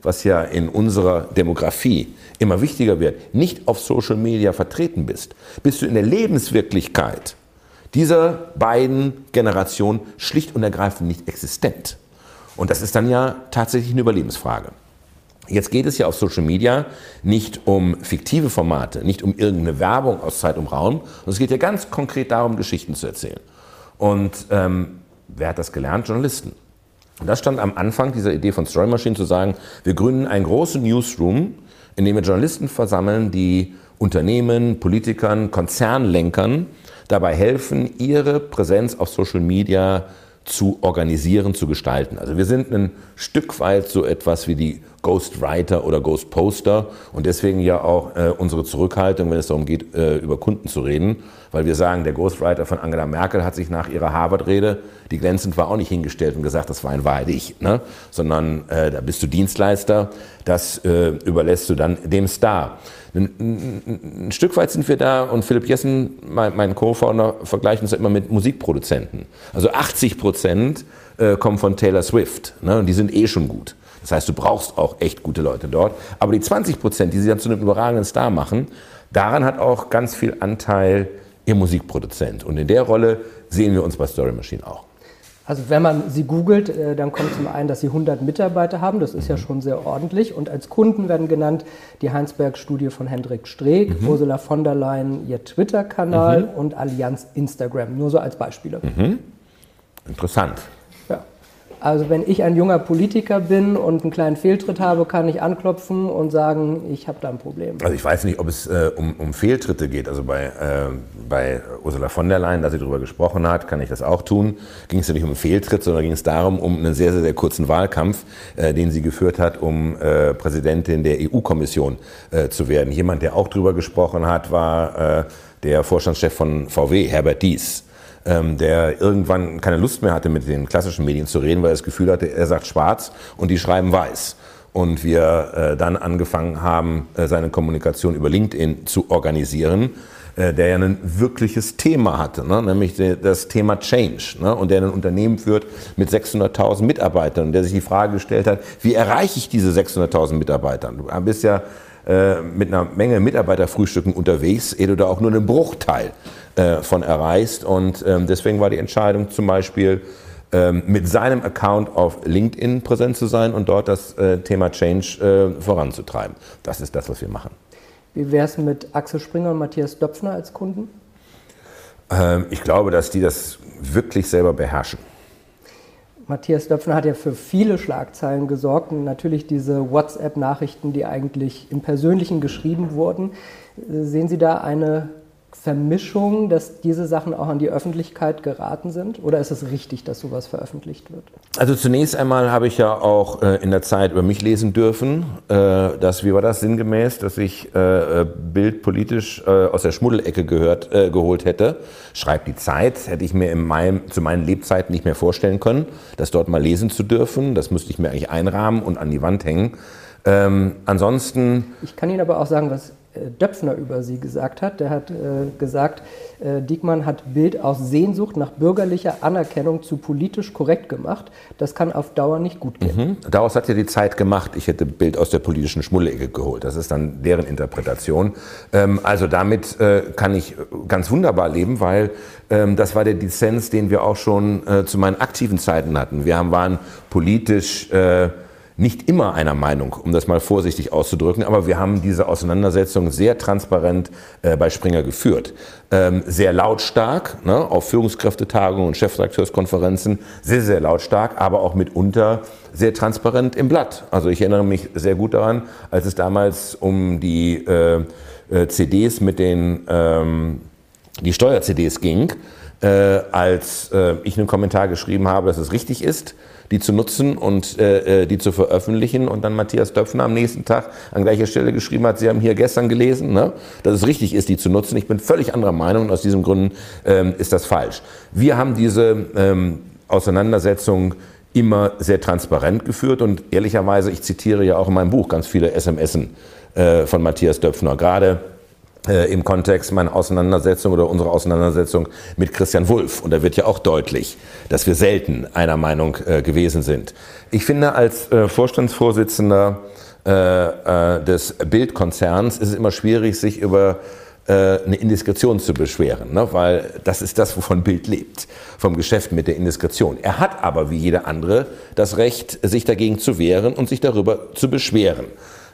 was ja in unserer Demografie immer wichtiger wird, nicht auf Social Media vertreten bist, bist du in der Lebenswirklichkeit dieser beiden Generationen schlicht und ergreifend nicht existent. Und das ist dann ja tatsächlich eine Überlebensfrage. Jetzt geht es ja auf Social Media nicht um fiktive Formate, nicht um irgendeine Werbung aus Zeit und Raum, sondern es geht ja ganz konkret darum, Geschichten zu erzählen. Und ähm, wer hat das gelernt? Journalisten. Und das stand am Anfang dieser Idee von Story Machine zu sagen, wir gründen einen großen Newsroom, in dem wir Journalisten versammeln, die Unternehmen, Politikern, Konzernlenkern dabei helfen, ihre Präsenz auf Social Media zu organisieren, zu gestalten. Also wir sind ein Stück weit so etwas wie die Ghostwriter oder Ghostposter und deswegen ja auch äh, unsere Zurückhaltung, wenn es darum geht, äh, über Kunden zu reden, weil wir sagen, der Ghostwriter von Angela Merkel hat sich nach ihrer Harvard-Rede, die glänzend war, auch nicht hingestellt und gesagt, das war ein Wahrheit ich, ne? sondern äh, da bist du Dienstleister, das äh, überlässt du dann dem Star. Ein, ein, ein, Stück weit sind wir da und Philipp Jessen, mein, mein Co-Founder, vergleicht uns immer mit Musikproduzenten. Also 80 Prozent äh, kommen von Taylor Swift ne? und die sind eh schon gut. Das heißt, du brauchst auch echt gute Leute dort. Aber die 20 Prozent, die sie dann zu einem überragenden Star machen, daran hat auch ganz viel Anteil ihr Musikproduzent. Und in der Rolle sehen wir uns bei Story Machine auch. Also wenn man sie googelt, äh, dann kommt zum einen, dass sie 100 Mitarbeiter haben. Das ist ja mhm. schon sehr ordentlich. Und als Kunden werden genannt die Heinsberg-Studie von Hendrik Streeck, mhm. Ursula von der Leyen, ihr Twitter-Kanal mhm. und Allianz Instagram. Nur so als Beispiele. Mhm. Interessant. Also wenn ich ein junger Politiker bin und einen kleinen Fehltritt habe, kann ich anklopfen und sagen, ich habe da ein Problem. Also ich weiß nicht, ob es äh, um, um, Fehltritte geht. Also bei, äh, bei Ursula von der Leyen, da sie darüber gesprochen hat, kann ich das auch tun. Ging es ja nicht um einen Fehltritt, sondern ging es darum, um einen sehr, sehr, sehr kurzen Wahlkampf, äh, den sie geführt hat, um äh, Präsidentin der EU-Kommission äh, zu werden. Jemand, der auch darüber gesprochen hat, war äh, der Vorstandschef von VW, Herbert Dies ähm, der irgendwann keine Lust mehr hatte, mit den klassischen Medien zu reden, weil er das Gefühl hatte, er sagt schwarz und die schreiben weiß. Und wir äh, dann angefangen haben, äh, seine Kommunikation über LinkedIn zu organisieren, äh, der ja ein wirkliches Thema hatte, ne? nämlich das Thema Change. Ne? Und der ein Unternehmen führt mit 600.000 Mitarbeitern und der sich die Frage gestellt hat, wie erreiche ich diese 600.000 Mitarbeiter? Du bist ja äh, mit einer Menge Mitarbeiterfrühstücken unterwegs, ehe du da auch nur einen Bruchteil äh, von erreichst. Und ähm, deswegen war die Entscheidung zum Beispiel, ähm, mit seinem Account auf LinkedIn präsent zu sein und dort das äh, Thema Change äh, voranzutreiben. Das ist das, was wir machen. Wie wäre es mit Axel Springer und Matthias Döpfner als Kunden? Ähm, ich glaube, dass die das wirklich selber beherrschen. Matthias Döpfner hat ja für viele Schlagzeilen gesorgt und natürlich diese WhatsApp-Nachrichten, die eigentlich im Persönlichen geschrieben wurden. Sehen Sie da eine Vermischung, dass diese Sachen auch an die Öffentlichkeit geraten sind? Oder ist es richtig, dass sowas veröffentlicht wird? Also zunächst einmal habe ich ja auch äh, in der Zeit über mich lesen dürfen, äh, dass, wie war das sinngemäß, dass ich äh, bildpolitisch äh, aus der Schmuddelecke gehört, äh, geholt hätte. Schreibt die Zeit, hätte ich mir in meinem, zu meinen Lebzeiten nicht mehr vorstellen können, das dort mal lesen zu dürfen. Das müsste ich mir eigentlich einrahmen und an die Wand hängen. Ähm, ansonsten. Ich kann Ihnen aber auch sagen, was äh, Döpfner über sie gesagt hat. Der hat äh, gesagt, äh, Diekmann hat Bild aus Sehnsucht nach bürgerlicher Anerkennung zu politisch korrekt gemacht. Das kann auf Dauer nicht gut gehen. Mhm. Daraus hat ja die Zeit gemacht, ich hätte Bild aus der politischen Schmullecke geholt. Das ist dann deren Interpretation. Ähm, also damit äh, kann ich ganz wunderbar leben, weil ähm, das war der Dissens, den wir auch schon äh, zu meinen aktiven Zeiten hatten. Wir haben, waren politisch äh, nicht immer einer Meinung, um das mal vorsichtig auszudrücken, aber wir haben diese Auseinandersetzung sehr transparent äh, bei Springer geführt. Ähm, sehr lautstark, ne, auf Führungskräftetagungen und Chefredakteurskonferenzen, sehr, sehr lautstark, aber auch mitunter sehr transparent im Blatt. Also ich erinnere mich sehr gut daran, als es damals um die äh, äh, CDs mit den ähm, die Steuer-CDs ging, äh, als äh, ich einen Kommentar geschrieben habe, dass es richtig ist, die zu nutzen und äh, äh, die zu veröffentlichen. Und dann Matthias Döpfner am nächsten Tag an gleicher Stelle geschrieben hat, Sie haben hier gestern gelesen, ne, dass es richtig ist, die zu nutzen. Ich bin völlig anderer Meinung und aus diesem Grund ähm, ist das falsch. Wir haben diese ähm, Auseinandersetzung immer sehr transparent geführt und ehrlicherweise, ich zitiere ja auch in meinem Buch ganz viele SMSen äh, von Matthias Döpfner, gerade äh, im Kontext meiner Auseinandersetzung oder unserer Auseinandersetzung mit Christian Wulff. Und da wird ja auch deutlich, dass wir selten einer Meinung äh, gewesen sind. Ich finde, als äh, Vorstandsvorsitzender äh, äh, des Bildkonzerns ist es immer schwierig, sich über äh, eine Indiskretion zu beschweren, ne? weil das ist das, wovon Bild lebt, vom Geschäft mit der Indiskretion. Er hat aber wie jeder andere das Recht, sich dagegen zu wehren und sich darüber zu beschweren.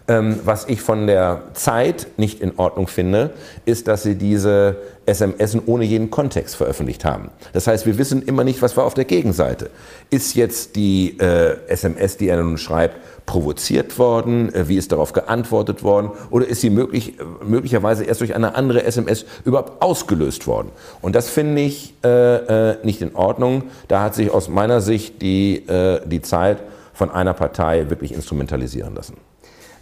Ähm, was ich von der Zeit nicht in Ordnung finde, ist, dass sie diese SMS ohne jeden Kontext veröffentlicht haben. Das heißt, wir wissen immer nicht, was war auf der Gegenseite. Ist jetzt die äh, SMS, die er nun schreibt, provoziert worden? Äh, wie ist darauf geantwortet worden? Oder ist sie möglich, möglicherweise erst durch eine andere SMS überhaupt ausgelöst worden? Und das finde ich äh, äh, nicht in Ordnung. Da hat sich aus meiner Sicht die, äh, die Zeit von einer Partei wirklich instrumentalisieren lassen.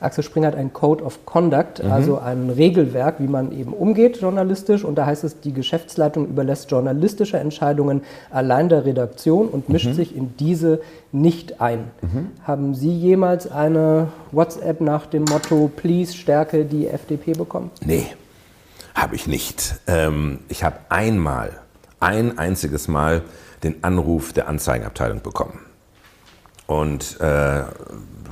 Axel Springer hat ein Code of Conduct, mhm. also ein Regelwerk, wie man eben umgeht journalistisch. Und da heißt es, die Geschäftsleitung überlässt journalistische Entscheidungen allein der Redaktion und mischt mhm. sich in diese nicht ein. Mhm. Haben Sie jemals eine WhatsApp nach dem Motto Please stärke die FDP bekommen? Nee, habe ich nicht. Ähm, ich habe einmal, ein einziges Mal den Anruf der Anzeigenabteilung bekommen. Und äh,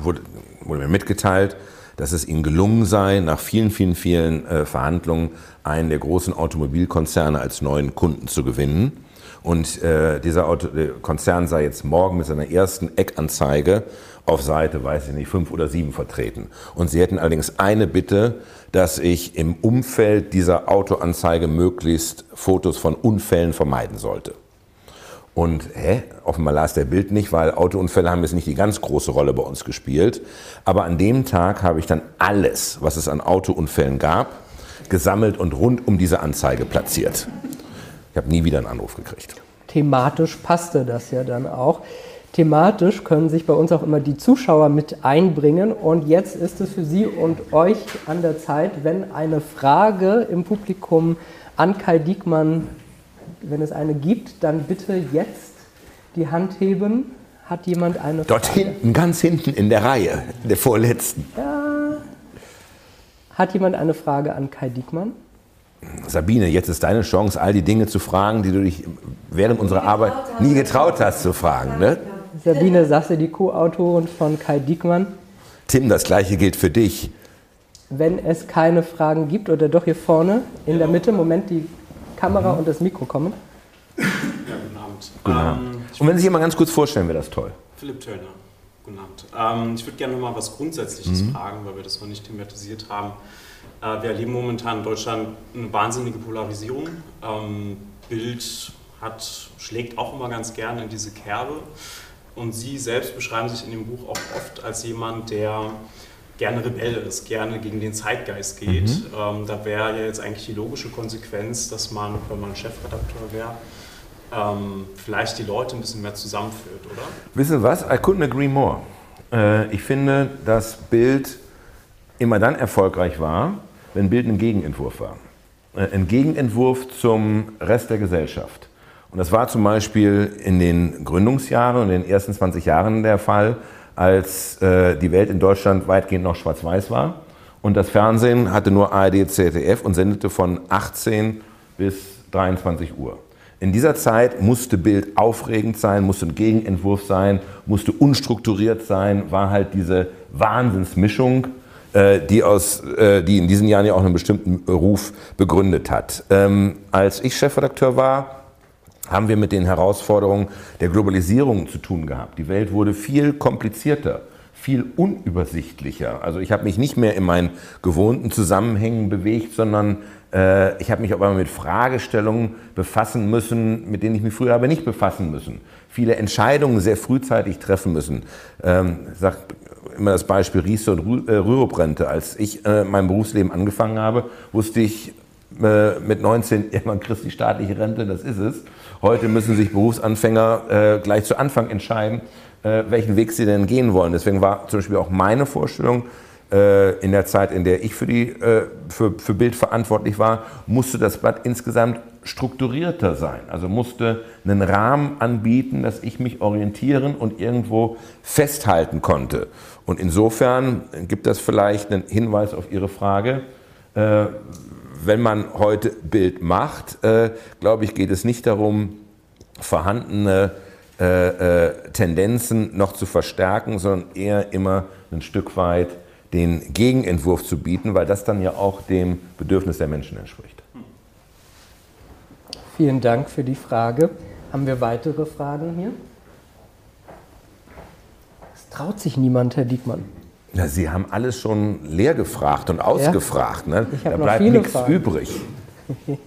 wurde, wurde mir mitgeteilt, dass es ihnen gelungen sei, nach vielen, vielen, vielen äh, Verhandlungen einen der großen Automobilkonzerne als neuen Kunden zu gewinnen. Und äh, dieser Auto, Konzern sei jetzt morgen mit seiner ersten Eckanzeige auf Seite, weiß ich nicht, fünf oder sieben vertreten. Und sie hätten allerdings eine Bitte, dass ich im Umfeld dieser Autoanzeige möglichst Fotos von Unfällen vermeiden sollte. Und hä, offenbar las der Bild nicht, weil Autounfälle haben jetzt nicht die ganz große Rolle bei uns gespielt. Aber an dem Tag habe ich dann alles, was es an Autounfällen gab, gesammelt und rund um diese Anzeige platziert. Ich habe nie wieder einen Anruf gekriegt. Thematisch passte das ja dann auch. Thematisch können sich bei uns auch immer die Zuschauer mit einbringen. Und jetzt ist es für Sie und euch an der Zeit, wenn eine Frage im Publikum an Kai Diekmann wenn es eine gibt, dann bitte jetzt die Hand heben. Hat jemand eine Frage? Dort hinten, ganz hinten in der Reihe, der vorletzten. Ja. Hat jemand eine Frage an Kai Diekmann? Sabine, jetzt ist deine Chance, all die Dinge zu fragen, die du dich während unserer Arbeit nie getraut hast zu fragen. Ne? Sabine Sasse, die Co-Autorin von Kai Diekmann. Tim, das gleiche gilt für dich. Wenn es keine Fragen gibt, oder doch hier vorne in der Mitte, Moment, die Kamera mhm. und das Mikro kommen. Ja, guten Abend. Guten Abend. Ähm, und wenn Sie sich mal ganz kurz vorstellen, wäre das toll. Philipp Töllner. Guten Abend. Ähm, ich würde gerne noch mal was Grundsätzliches mhm. fragen, weil wir das noch nicht thematisiert haben. Äh, wir erleben momentan in Deutschland eine wahnsinnige Polarisierung. Ähm, Bild hat, schlägt auch immer ganz gerne in diese Kerbe. Und Sie selbst beschreiben sich in dem Buch auch oft als jemand, der gerne Rebell ist, gerne gegen den Zeitgeist geht. Mhm. Ähm, da wäre ja jetzt eigentlich die logische Konsequenz, dass man, wenn man Chefredakteur wäre, ähm, vielleicht die Leute ein bisschen mehr zusammenführt, oder? Wissen Sie was? I couldn't agree more. Äh, ich finde, dass Bild immer dann erfolgreich war, wenn Bild ein Gegenentwurf war. Äh, ein Gegenentwurf zum Rest der Gesellschaft. Und das war zum Beispiel in den Gründungsjahren und in den ersten 20 Jahren der Fall, als äh, die Welt in Deutschland weitgehend noch schwarz-weiß war. Und das Fernsehen hatte nur ARD, ZDF und sendete von 18 bis 23 Uhr. In dieser Zeit musste Bild aufregend sein, musste ein Gegenentwurf sein, musste unstrukturiert sein, war halt diese Wahnsinnsmischung, äh, die, aus, äh, die in diesen Jahren ja auch einen bestimmten Ruf begründet hat. Ähm, als ich Chefredakteur war, haben wir mit den Herausforderungen der Globalisierung zu tun gehabt. Die Welt wurde viel komplizierter, viel unübersichtlicher. Also ich habe mich nicht mehr in meinen gewohnten Zusammenhängen bewegt, sondern äh, ich habe mich auf einmal mit Fragestellungen befassen müssen, mit denen ich mich früher aber nicht befassen müssen. Viele Entscheidungen sehr frühzeitig treffen müssen. Ähm, ich sage immer das Beispiel Riester und äh, Rüruprente. Als ich äh, mein Berufsleben angefangen habe, wusste ich äh, mit 19, irgendwann kriegst die staatliche Rente, das ist es. Heute müssen sich Berufsanfänger äh, gleich zu Anfang entscheiden, äh, welchen Weg sie denn gehen wollen. Deswegen war zum Beispiel auch meine Vorstellung, äh, in der Zeit, in der ich für, die, äh, für, für Bild verantwortlich war, musste das Blatt insgesamt strukturierter sein. Also musste einen Rahmen anbieten, dass ich mich orientieren und irgendwo festhalten konnte. Und insofern gibt das vielleicht einen Hinweis auf Ihre Frage. Wenn man heute Bild macht, äh, glaube ich, geht es nicht darum, vorhandene äh, äh, Tendenzen noch zu verstärken, sondern eher immer ein Stück weit den Gegenentwurf zu bieten, weil das dann ja auch dem Bedürfnis der Menschen entspricht. Vielen Dank für die Frage. Haben wir weitere Fragen hier? Es traut sich niemand, Herr Diekmann. Ja, Sie haben alles schon leer gefragt und ausgefragt. Ja. Ne? Da bleibt nichts übrig.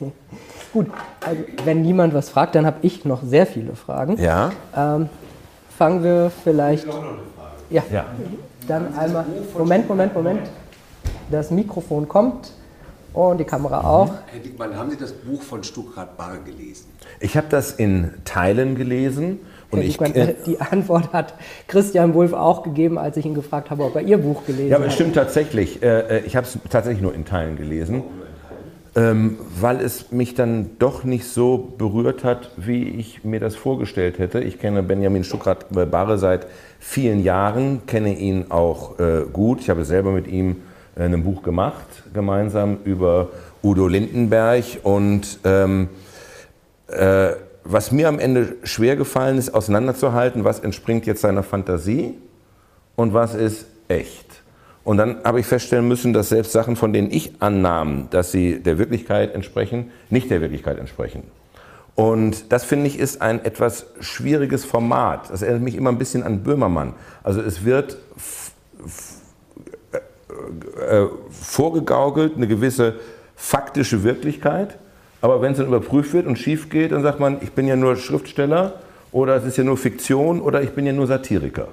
Gut, also wenn niemand was fragt, dann habe ich noch sehr viele Fragen. Ja. Ähm, fangen wir vielleicht. Ich noch eine Frage. Ja. ja. Dann einmal. Moment, Moment, Moment. Das Mikrofon kommt und die Kamera mhm. auch. Herr Dickmann, haben Sie das Buch von Stuttgart Barre gelesen? Ich habe das in Teilen gelesen. Und ich, äh, die Antwort hat Christian Wulff auch gegeben, als ich ihn gefragt habe, ob er Ihr Buch gelesen hat. Ja, aber es stimmt tatsächlich. Äh, äh, ich habe es tatsächlich nur in Teilen gelesen, ähm, weil es mich dann doch nicht so berührt hat, wie ich mir das vorgestellt hätte. Ich kenne Benjamin Stuckrad-Barre seit vielen Jahren, kenne ihn auch gut. Ich habe selber mit ihm ein Buch gemacht, gemeinsam über Udo Lindenberg und ähm, äh, was mir am Ende schwer gefallen ist, auseinanderzuhalten, was entspringt jetzt seiner Fantasie und was ist echt. Und dann habe ich feststellen müssen, dass selbst Sachen, von denen ich annahm, dass sie der Wirklichkeit entsprechen, nicht der Wirklichkeit entsprechen. Und das finde ich ist ein etwas schwieriges Format. Das erinnert mich immer ein bisschen an Böhmermann. Also es wird äh, äh, vorgegaukelt, eine gewisse faktische Wirklichkeit aber wenn es dann überprüft wird und schief geht, dann sagt man, ich bin ja nur Schriftsteller oder es ist ja nur Fiktion oder ich bin ja nur Satiriker.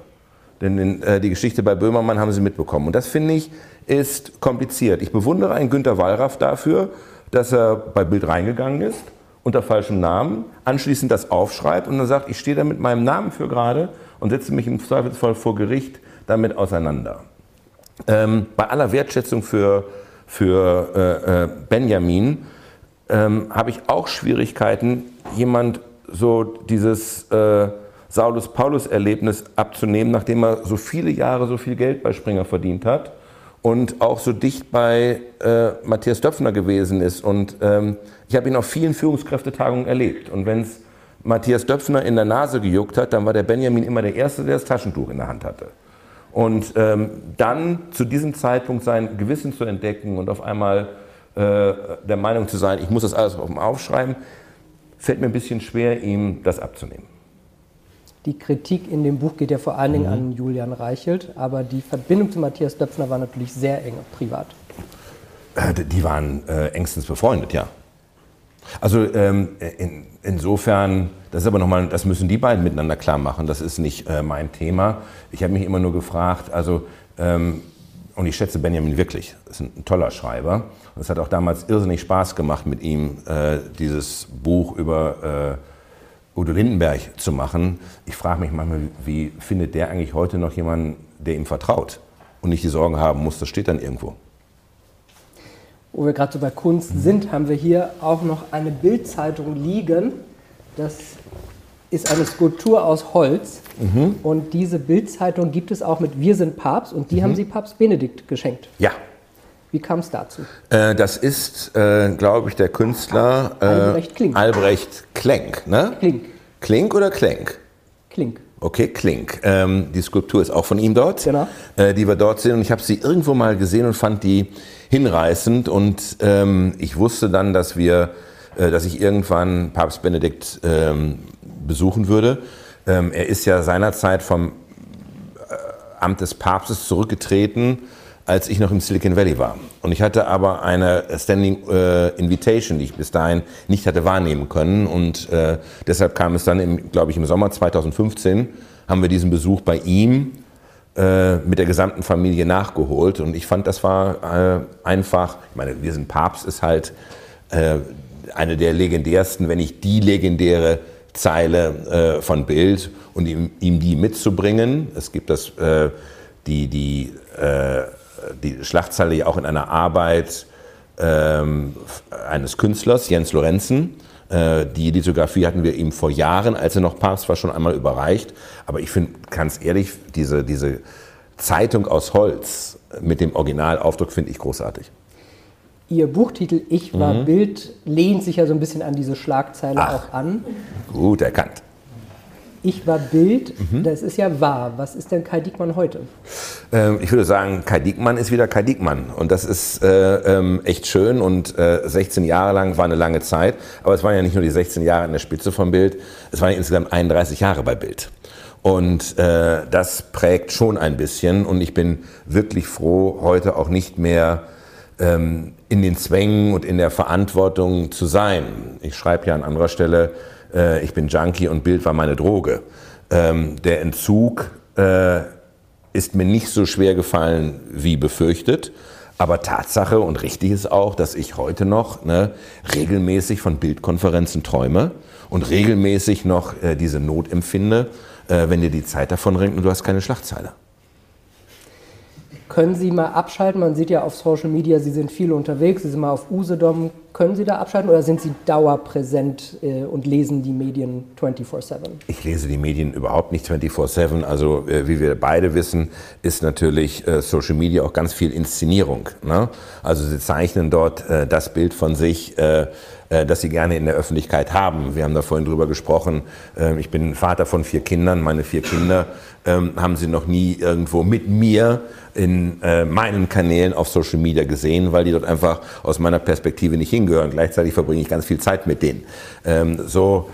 Denn äh, die Geschichte bei Böhmermann haben Sie mitbekommen. Und das finde ich ist kompliziert. Ich bewundere einen Günter Wallraff dafür, dass er bei Bild reingegangen ist, unter falschem Namen, anschließend das aufschreibt und dann sagt, ich stehe da mit meinem Namen für gerade und setze mich im Zweifelsfall vor Gericht damit auseinander. Ähm, bei aller Wertschätzung für, für äh, äh, Benjamin ähm, habe ich auch Schwierigkeiten, jemand so dieses äh, Saulus-Paulus-Erlebnis abzunehmen, nachdem er so viele Jahre so viel Geld bei Springer verdient hat und auch so dicht bei äh, Matthias Döpfner gewesen ist. Und ähm, ich habe ihn auf vielen Führungskräftetagungen erlebt. Und wenn es Matthias Döpfner in der Nase gejuckt hat, dann war der Benjamin immer der Erste, der das Taschentuch in der Hand hatte. Und ähm, dann zu diesem Zeitpunkt sein Gewissen zu entdecken und auf einmal der Meinung zu sein, ich muss das alles auf dem Aufschreiben, fällt mir ein bisschen schwer, ihm das abzunehmen. Die Kritik in dem Buch geht ja vor allen Dingen mhm. an Julian Reichelt, aber die Verbindung zu Matthias Döpfner war natürlich sehr eng privat. Äh, die waren äh, engstens befreundet, ja. Also ähm, in, insofern, das ist aber nochmal, das müssen die beiden miteinander klar machen. Das ist nicht äh, mein Thema. Ich habe mich immer nur gefragt, also ähm, und ich schätze Benjamin wirklich. Ist ein toller Schreiber. Und es hat auch damals irrsinnig Spaß gemacht, mit ihm äh, dieses Buch über äh, Udo Lindenberg zu machen. Ich frage mich manchmal, wie findet der eigentlich heute noch jemanden, der ihm vertraut und nicht die Sorgen haben muss, das steht dann irgendwo. Wo wir gerade so bei Kunst sind, haben wir hier auch noch eine Bildzeitung liegen. Das ist eine Skulptur aus Holz. Mhm. Und diese Bildzeitung gibt es auch mit Wir sind Papst und die mhm. haben sie Papst Benedikt geschenkt. Ja. Wie kam es dazu? Äh, das ist, äh, glaube ich, der Künstler äh, Albrecht Klink. Albrecht Klenk, ne? Klink. Klink oder Klenk? Klink. Okay, Klink. Ähm, die Skulptur ist auch von ihm dort, genau. Äh, die wir dort sehen. Und ich habe sie irgendwo mal gesehen und fand die hinreißend. Und ähm, ich wusste dann, dass wir, äh, dass ich irgendwann Papst Benedikt ähm, besuchen würde. Ähm, er ist ja seinerzeit vom äh, Amt des Papstes zurückgetreten, als ich noch im Silicon Valley war. Und ich hatte aber eine Standing äh, Invitation, die ich bis dahin nicht hatte wahrnehmen können. Und äh, deshalb kam es dann, glaube ich, im Sommer 2015, haben wir diesen Besuch bei ihm äh, mit der gesamten Familie nachgeholt. Und ich fand, das war äh, einfach, ich meine, wir sind Papst ist halt äh, eine der legendärsten, wenn nicht die legendäre Zeile von Bild und ihm, ihm, die mitzubringen. Es gibt das, die, die, die Schlachtzeile ja auch in einer Arbeit ähm, eines Künstlers, Jens Lorenzen. Äh, die Lithografie hatten wir ihm vor Jahren, als er noch Papst war, schon einmal überreicht. Aber ich finde, ganz ehrlich, diese, diese Zeitung aus Holz mit dem Originalaufdruck finde ich großartig. Ihr Buchtitel Ich war mhm. Bild lehnt sich ja so ein bisschen an diese Schlagzeile Ach, auch an. Gut erkannt. Ich war Bild, mhm. das ist ja wahr. Was ist denn Kai Diekmann heute? Ähm, ich würde sagen, Kai Diekmann ist wieder Kai Diekmann. Und das ist äh, ähm, echt schön. Und äh, 16 Jahre lang war eine lange Zeit. Aber es waren ja nicht nur die 16 Jahre an der Spitze vom Bild, es waren insgesamt 31 Jahre bei Bild. Und äh, das prägt schon ein bisschen. Und ich bin wirklich froh, heute auch nicht mehr ähm, in den Zwängen und in der Verantwortung zu sein. Ich schreibe ja an anderer Stelle, äh, ich bin Junkie und Bild war meine Droge. Ähm, der Entzug äh, ist mir nicht so schwer gefallen wie befürchtet. Aber Tatsache und richtig ist auch, dass ich heute noch ne, regelmäßig von Bildkonferenzen träume und regelmäßig noch äh, diese Not empfinde, äh, wenn dir die Zeit davon ringt und du hast keine Schlagzeile. Können Sie mal abschalten? Man sieht ja auf Social Media, Sie sind viel unterwegs, Sie sind mal auf Usedom. Können Sie da abschalten oder sind Sie dauerpräsent äh, und lesen die Medien 24-7? Ich lese die Medien überhaupt nicht 24-7. Also, äh, wie wir beide wissen, ist natürlich äh, Social Media auch ganz viel Inszenierung. Ne? Also, Sie zeichnen dort äh, das Bild von sich äh, das sie gerne in der Öffentlichkeit haben. Wir haben da vorhin drüber gesprochen. Ähm, ich bin Vater von vier Kindern. Meine vier Kinder ähm, haben sie noch nie irgendwo mit mir in äh, meinen Kanälen auf Social Media gesehen, weil die dort einfach aus meiner Perspektive nicht hingehören. Gleichzeitig verbringe ich ganz viel Zeit mit denen. Ähm, so,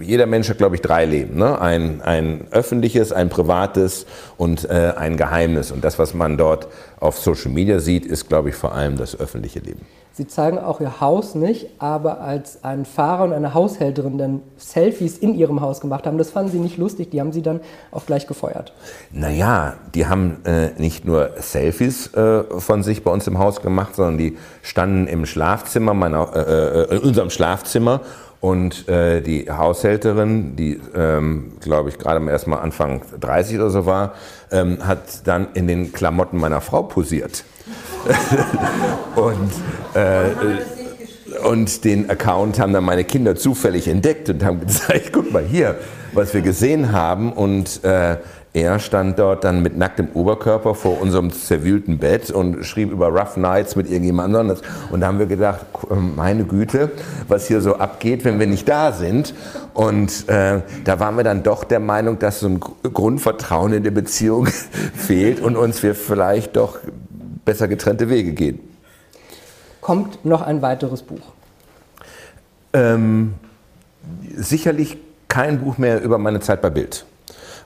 jeder Mensch hat, glaube ich, drei Leben. Ne? Ein, ein öffentliches, ein privates und äh, ein Geheimnis. Und das, was man dort auf Social Media sieht, ist, glaube ich, vor allem das öffentliche Leben. Sie zeigen auch Ihr Haus nicht, aber als ein Fahrer und eine Haushälterin dann Selfies in Ihrem Haus gemacht haben, das fanden Sie nicht lustig, die haben Sie dann auch gleich gefeuert. Naja, die haben äh, nicht nur Selfies äh, von sich bei uns im Haus gemacht, sondern die standen im Schlafzimmer, meiner, äh, äh in unserem Schlafzimmer und äh, die Haushälterin, die, ähm, glaube ich, gerade erst mal Anfang 30 oder so war, ähm, hat dann in den Klamotten meiner Frau posiert. und, äh, und den Account haben dann meine Kinder zufällig entdeckt und haben gezeigt, guck mal hier, was wir gesehen haben. Und äh, er stand dort dann mit nacktem Oberkörper vor unserem zerwühlten Bett und schrieb über Rough Nights mit irgendjemand anderes. Und da haben wir gedacht, meine Güte, was hier so abgeht, wenn wir nicht da sind. Und äh, da waren wir dann doch der Meinung, dass so ein Grundvertrauen in der Beziehung fehlt und uns wir vielleicht doch besser getrennte Wege gehen. Kommt noch ein weiteres Buch? Ähm, sicherlich kein Buch mehr über meine Zeit bei Bild.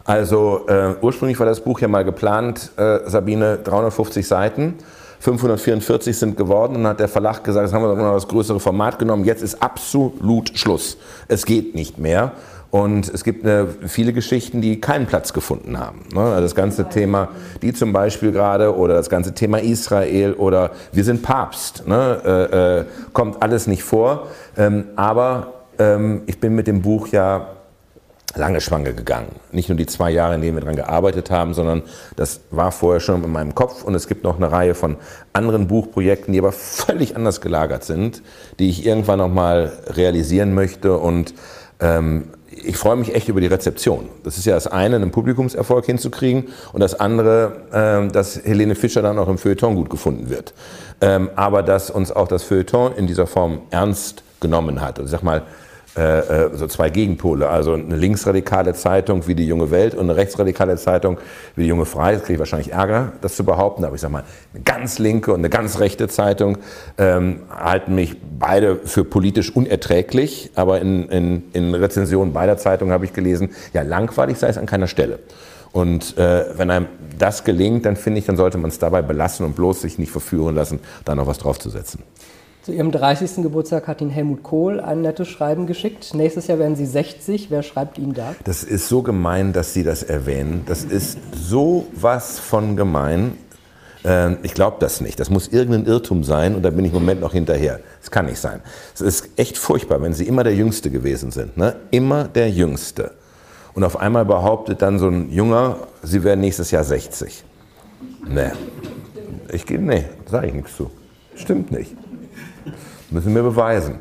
Also äh, ursprünglich war das Buch ja mal geplant, äh, Sabine, 350 Seiten. 544 sind geworden und dann hat der Verlag gesagt, jetzt haben wir noch das größere Format genommen, jetzt ist absolut Schluss. Es geht nicht mehr. Und es gibt eine, viele Geschichten, die keinen Platz gefunden haben. Ne? Also das ganze Thema, die zum Beispiel gerade, oder das ganze Thema Israel oder wir sind Papst, ne? äh, äh, kommt alles nicht vor. Ähm, aber ähm, ich bin mit dem Buch ja lange schwanger gegangen. Nicht nur die zwei Jahre, in denen wir daran gearbeitet haben, sondern das war vorher schon in meinem Kopf. Und es gibt noch eine Reihe von anderen Buchprojekten, die aber völlig anders gelagert sind, die ich irgendwann noch mal realisieren möchte. Und ähm, ich freue mich echt über die Rezeption. Das ist ja das eine, einen Publikumserfolg hinzukriegen und das andere, ähm, dass Helene Fischer dann auch im Feuilleton gut gefunden wird. Ähm, aber dass uns auch das Feuilleton in dieser Form ernst genommen hat. Ich sag mal, äh, äh, so zwei Gegenpole. Also eine linksradikale Zeitung wie die Junge Welt und eine rechtsradikale Zeitung wie die Junge Freiheit. Kriege ich wahrscheinlich Ärger, das zu behaupten. Aber ich sage mal, eine ganz linke und eine ganz rechte Zeitung ähm, halten mich beide für politisch unerträglich. Aber in, in, in Rezensionen beider Zeitungen habe ich gelesen, ja, langweilig sei es an keiner Stelle. Und äh, wenn einem das gelingt, dann finde ich, dann sollte man es dabei belassen und bloß sich nicht verführen lassen, da noch was draufzusetzen. Zu Ihrem 30. Geburtstag hat Ihnen Helmut Kohl ein nettes Schreiben geschickt. Nächstes Jahr werden Sie 60. Wer schreibt Ihnen da? Das ist so gemein, dass Sie das erwähnen. Das ist so was von gemein. Ähm, ich glaube das nicht. Das muss irgendein Irrtum sein und da bin ich im Moment noch hinterher. Das kann nicht sein. Es ist echt furchtbar, wenn Sie immer der Jüngste gewesen sind. Ne? Immer der Jüngste. Und auf einmal behauptet dann so ein Junger, Sie werden nächstes Jahr 60. Nee. Ich gehe, nee, sage ich nichts zu. Stimmt nicht. Müssen wir beweisen.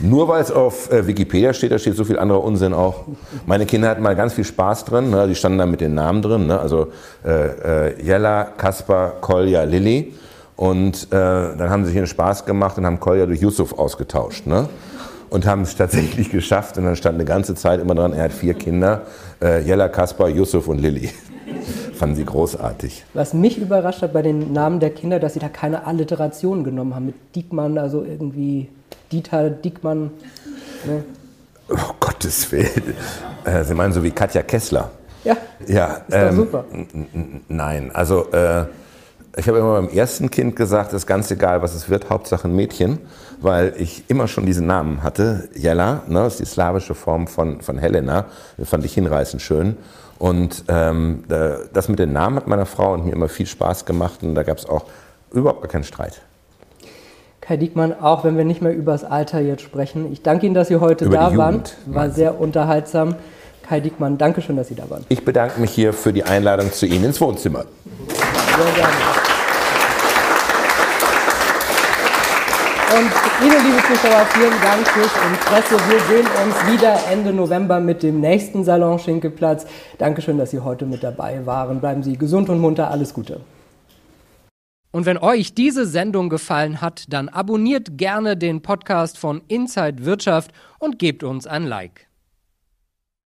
Nur weil es auf äh, Wikipedia steht, da steht so viel anderer Unsinn auch. Meine Kinder hatten mal ganz viel Spaß drin, ne? die standen da mit den Namen drin, ne? also äh, äh, Jella, Kaspar, Kolja, Lilly. Und äh, dann haben sie sich einen Spaß gemacht und haben Kolja durch Yusuf ausgetauscht. Ne? Und haben es tatsächlich geschafft. Und dann stand eine ganze Zeit immer dran, er hat vier Kinder, äh, Jella, Kaspar, Yusuf und Lilly fanden sie großartig. Was mich überrascht hat bei den Namen der Kinder, dass sie da keine Alliteration genommen haben. Mit Diekmann, also irgendwie Dieter Diekmann. Ne? Oh Gottes Willen. Äh, sie meinen so wie Katja Kessler. Ja. Ja. Ist ähm, super. Nein, also äh, ich habe immer beim ersten Kind gesagt, es ist ganz egal, was es wird, Hauptsache ein Mädchen, weil ich immer schon diesen Namen hatte. Jella, ne, das ist die slawische Form von, von Helena, fand ich hinreißend schön. Und ähm, das mit den Namen hat meiner Frau und mir immer viel Spaß gemacht und da gab es auch überhaupt gar keinen Streit. Kai Diekmann, auch wenn wir nicht mehr über das Alter jetzt sprechen, ich danke Ihnen, dass Sie heute über da waren. War sehr unterhaltsam. Kai Diekmann, danke schön, dass Sie da waren. Ich bedanke mich hier für die Einladung zu Ihnen ins Wohnzimmer. Sehr gerne. Und Ihnen, liebe Zuschauer, vielen Dank fürs Interesse. Wir sehen uns wieder Ende November mit dem nächsten Salon Schinkelplatz. Dankeschön, dass Sie heute mit dabei waren. Bleiben Sie gesund und munter. Alles Gute. Und wenn euch diese Sendung gefallen hat, dann abonniert gerne den Podcast von Inside Wirtschaft und gebt uns ein Like.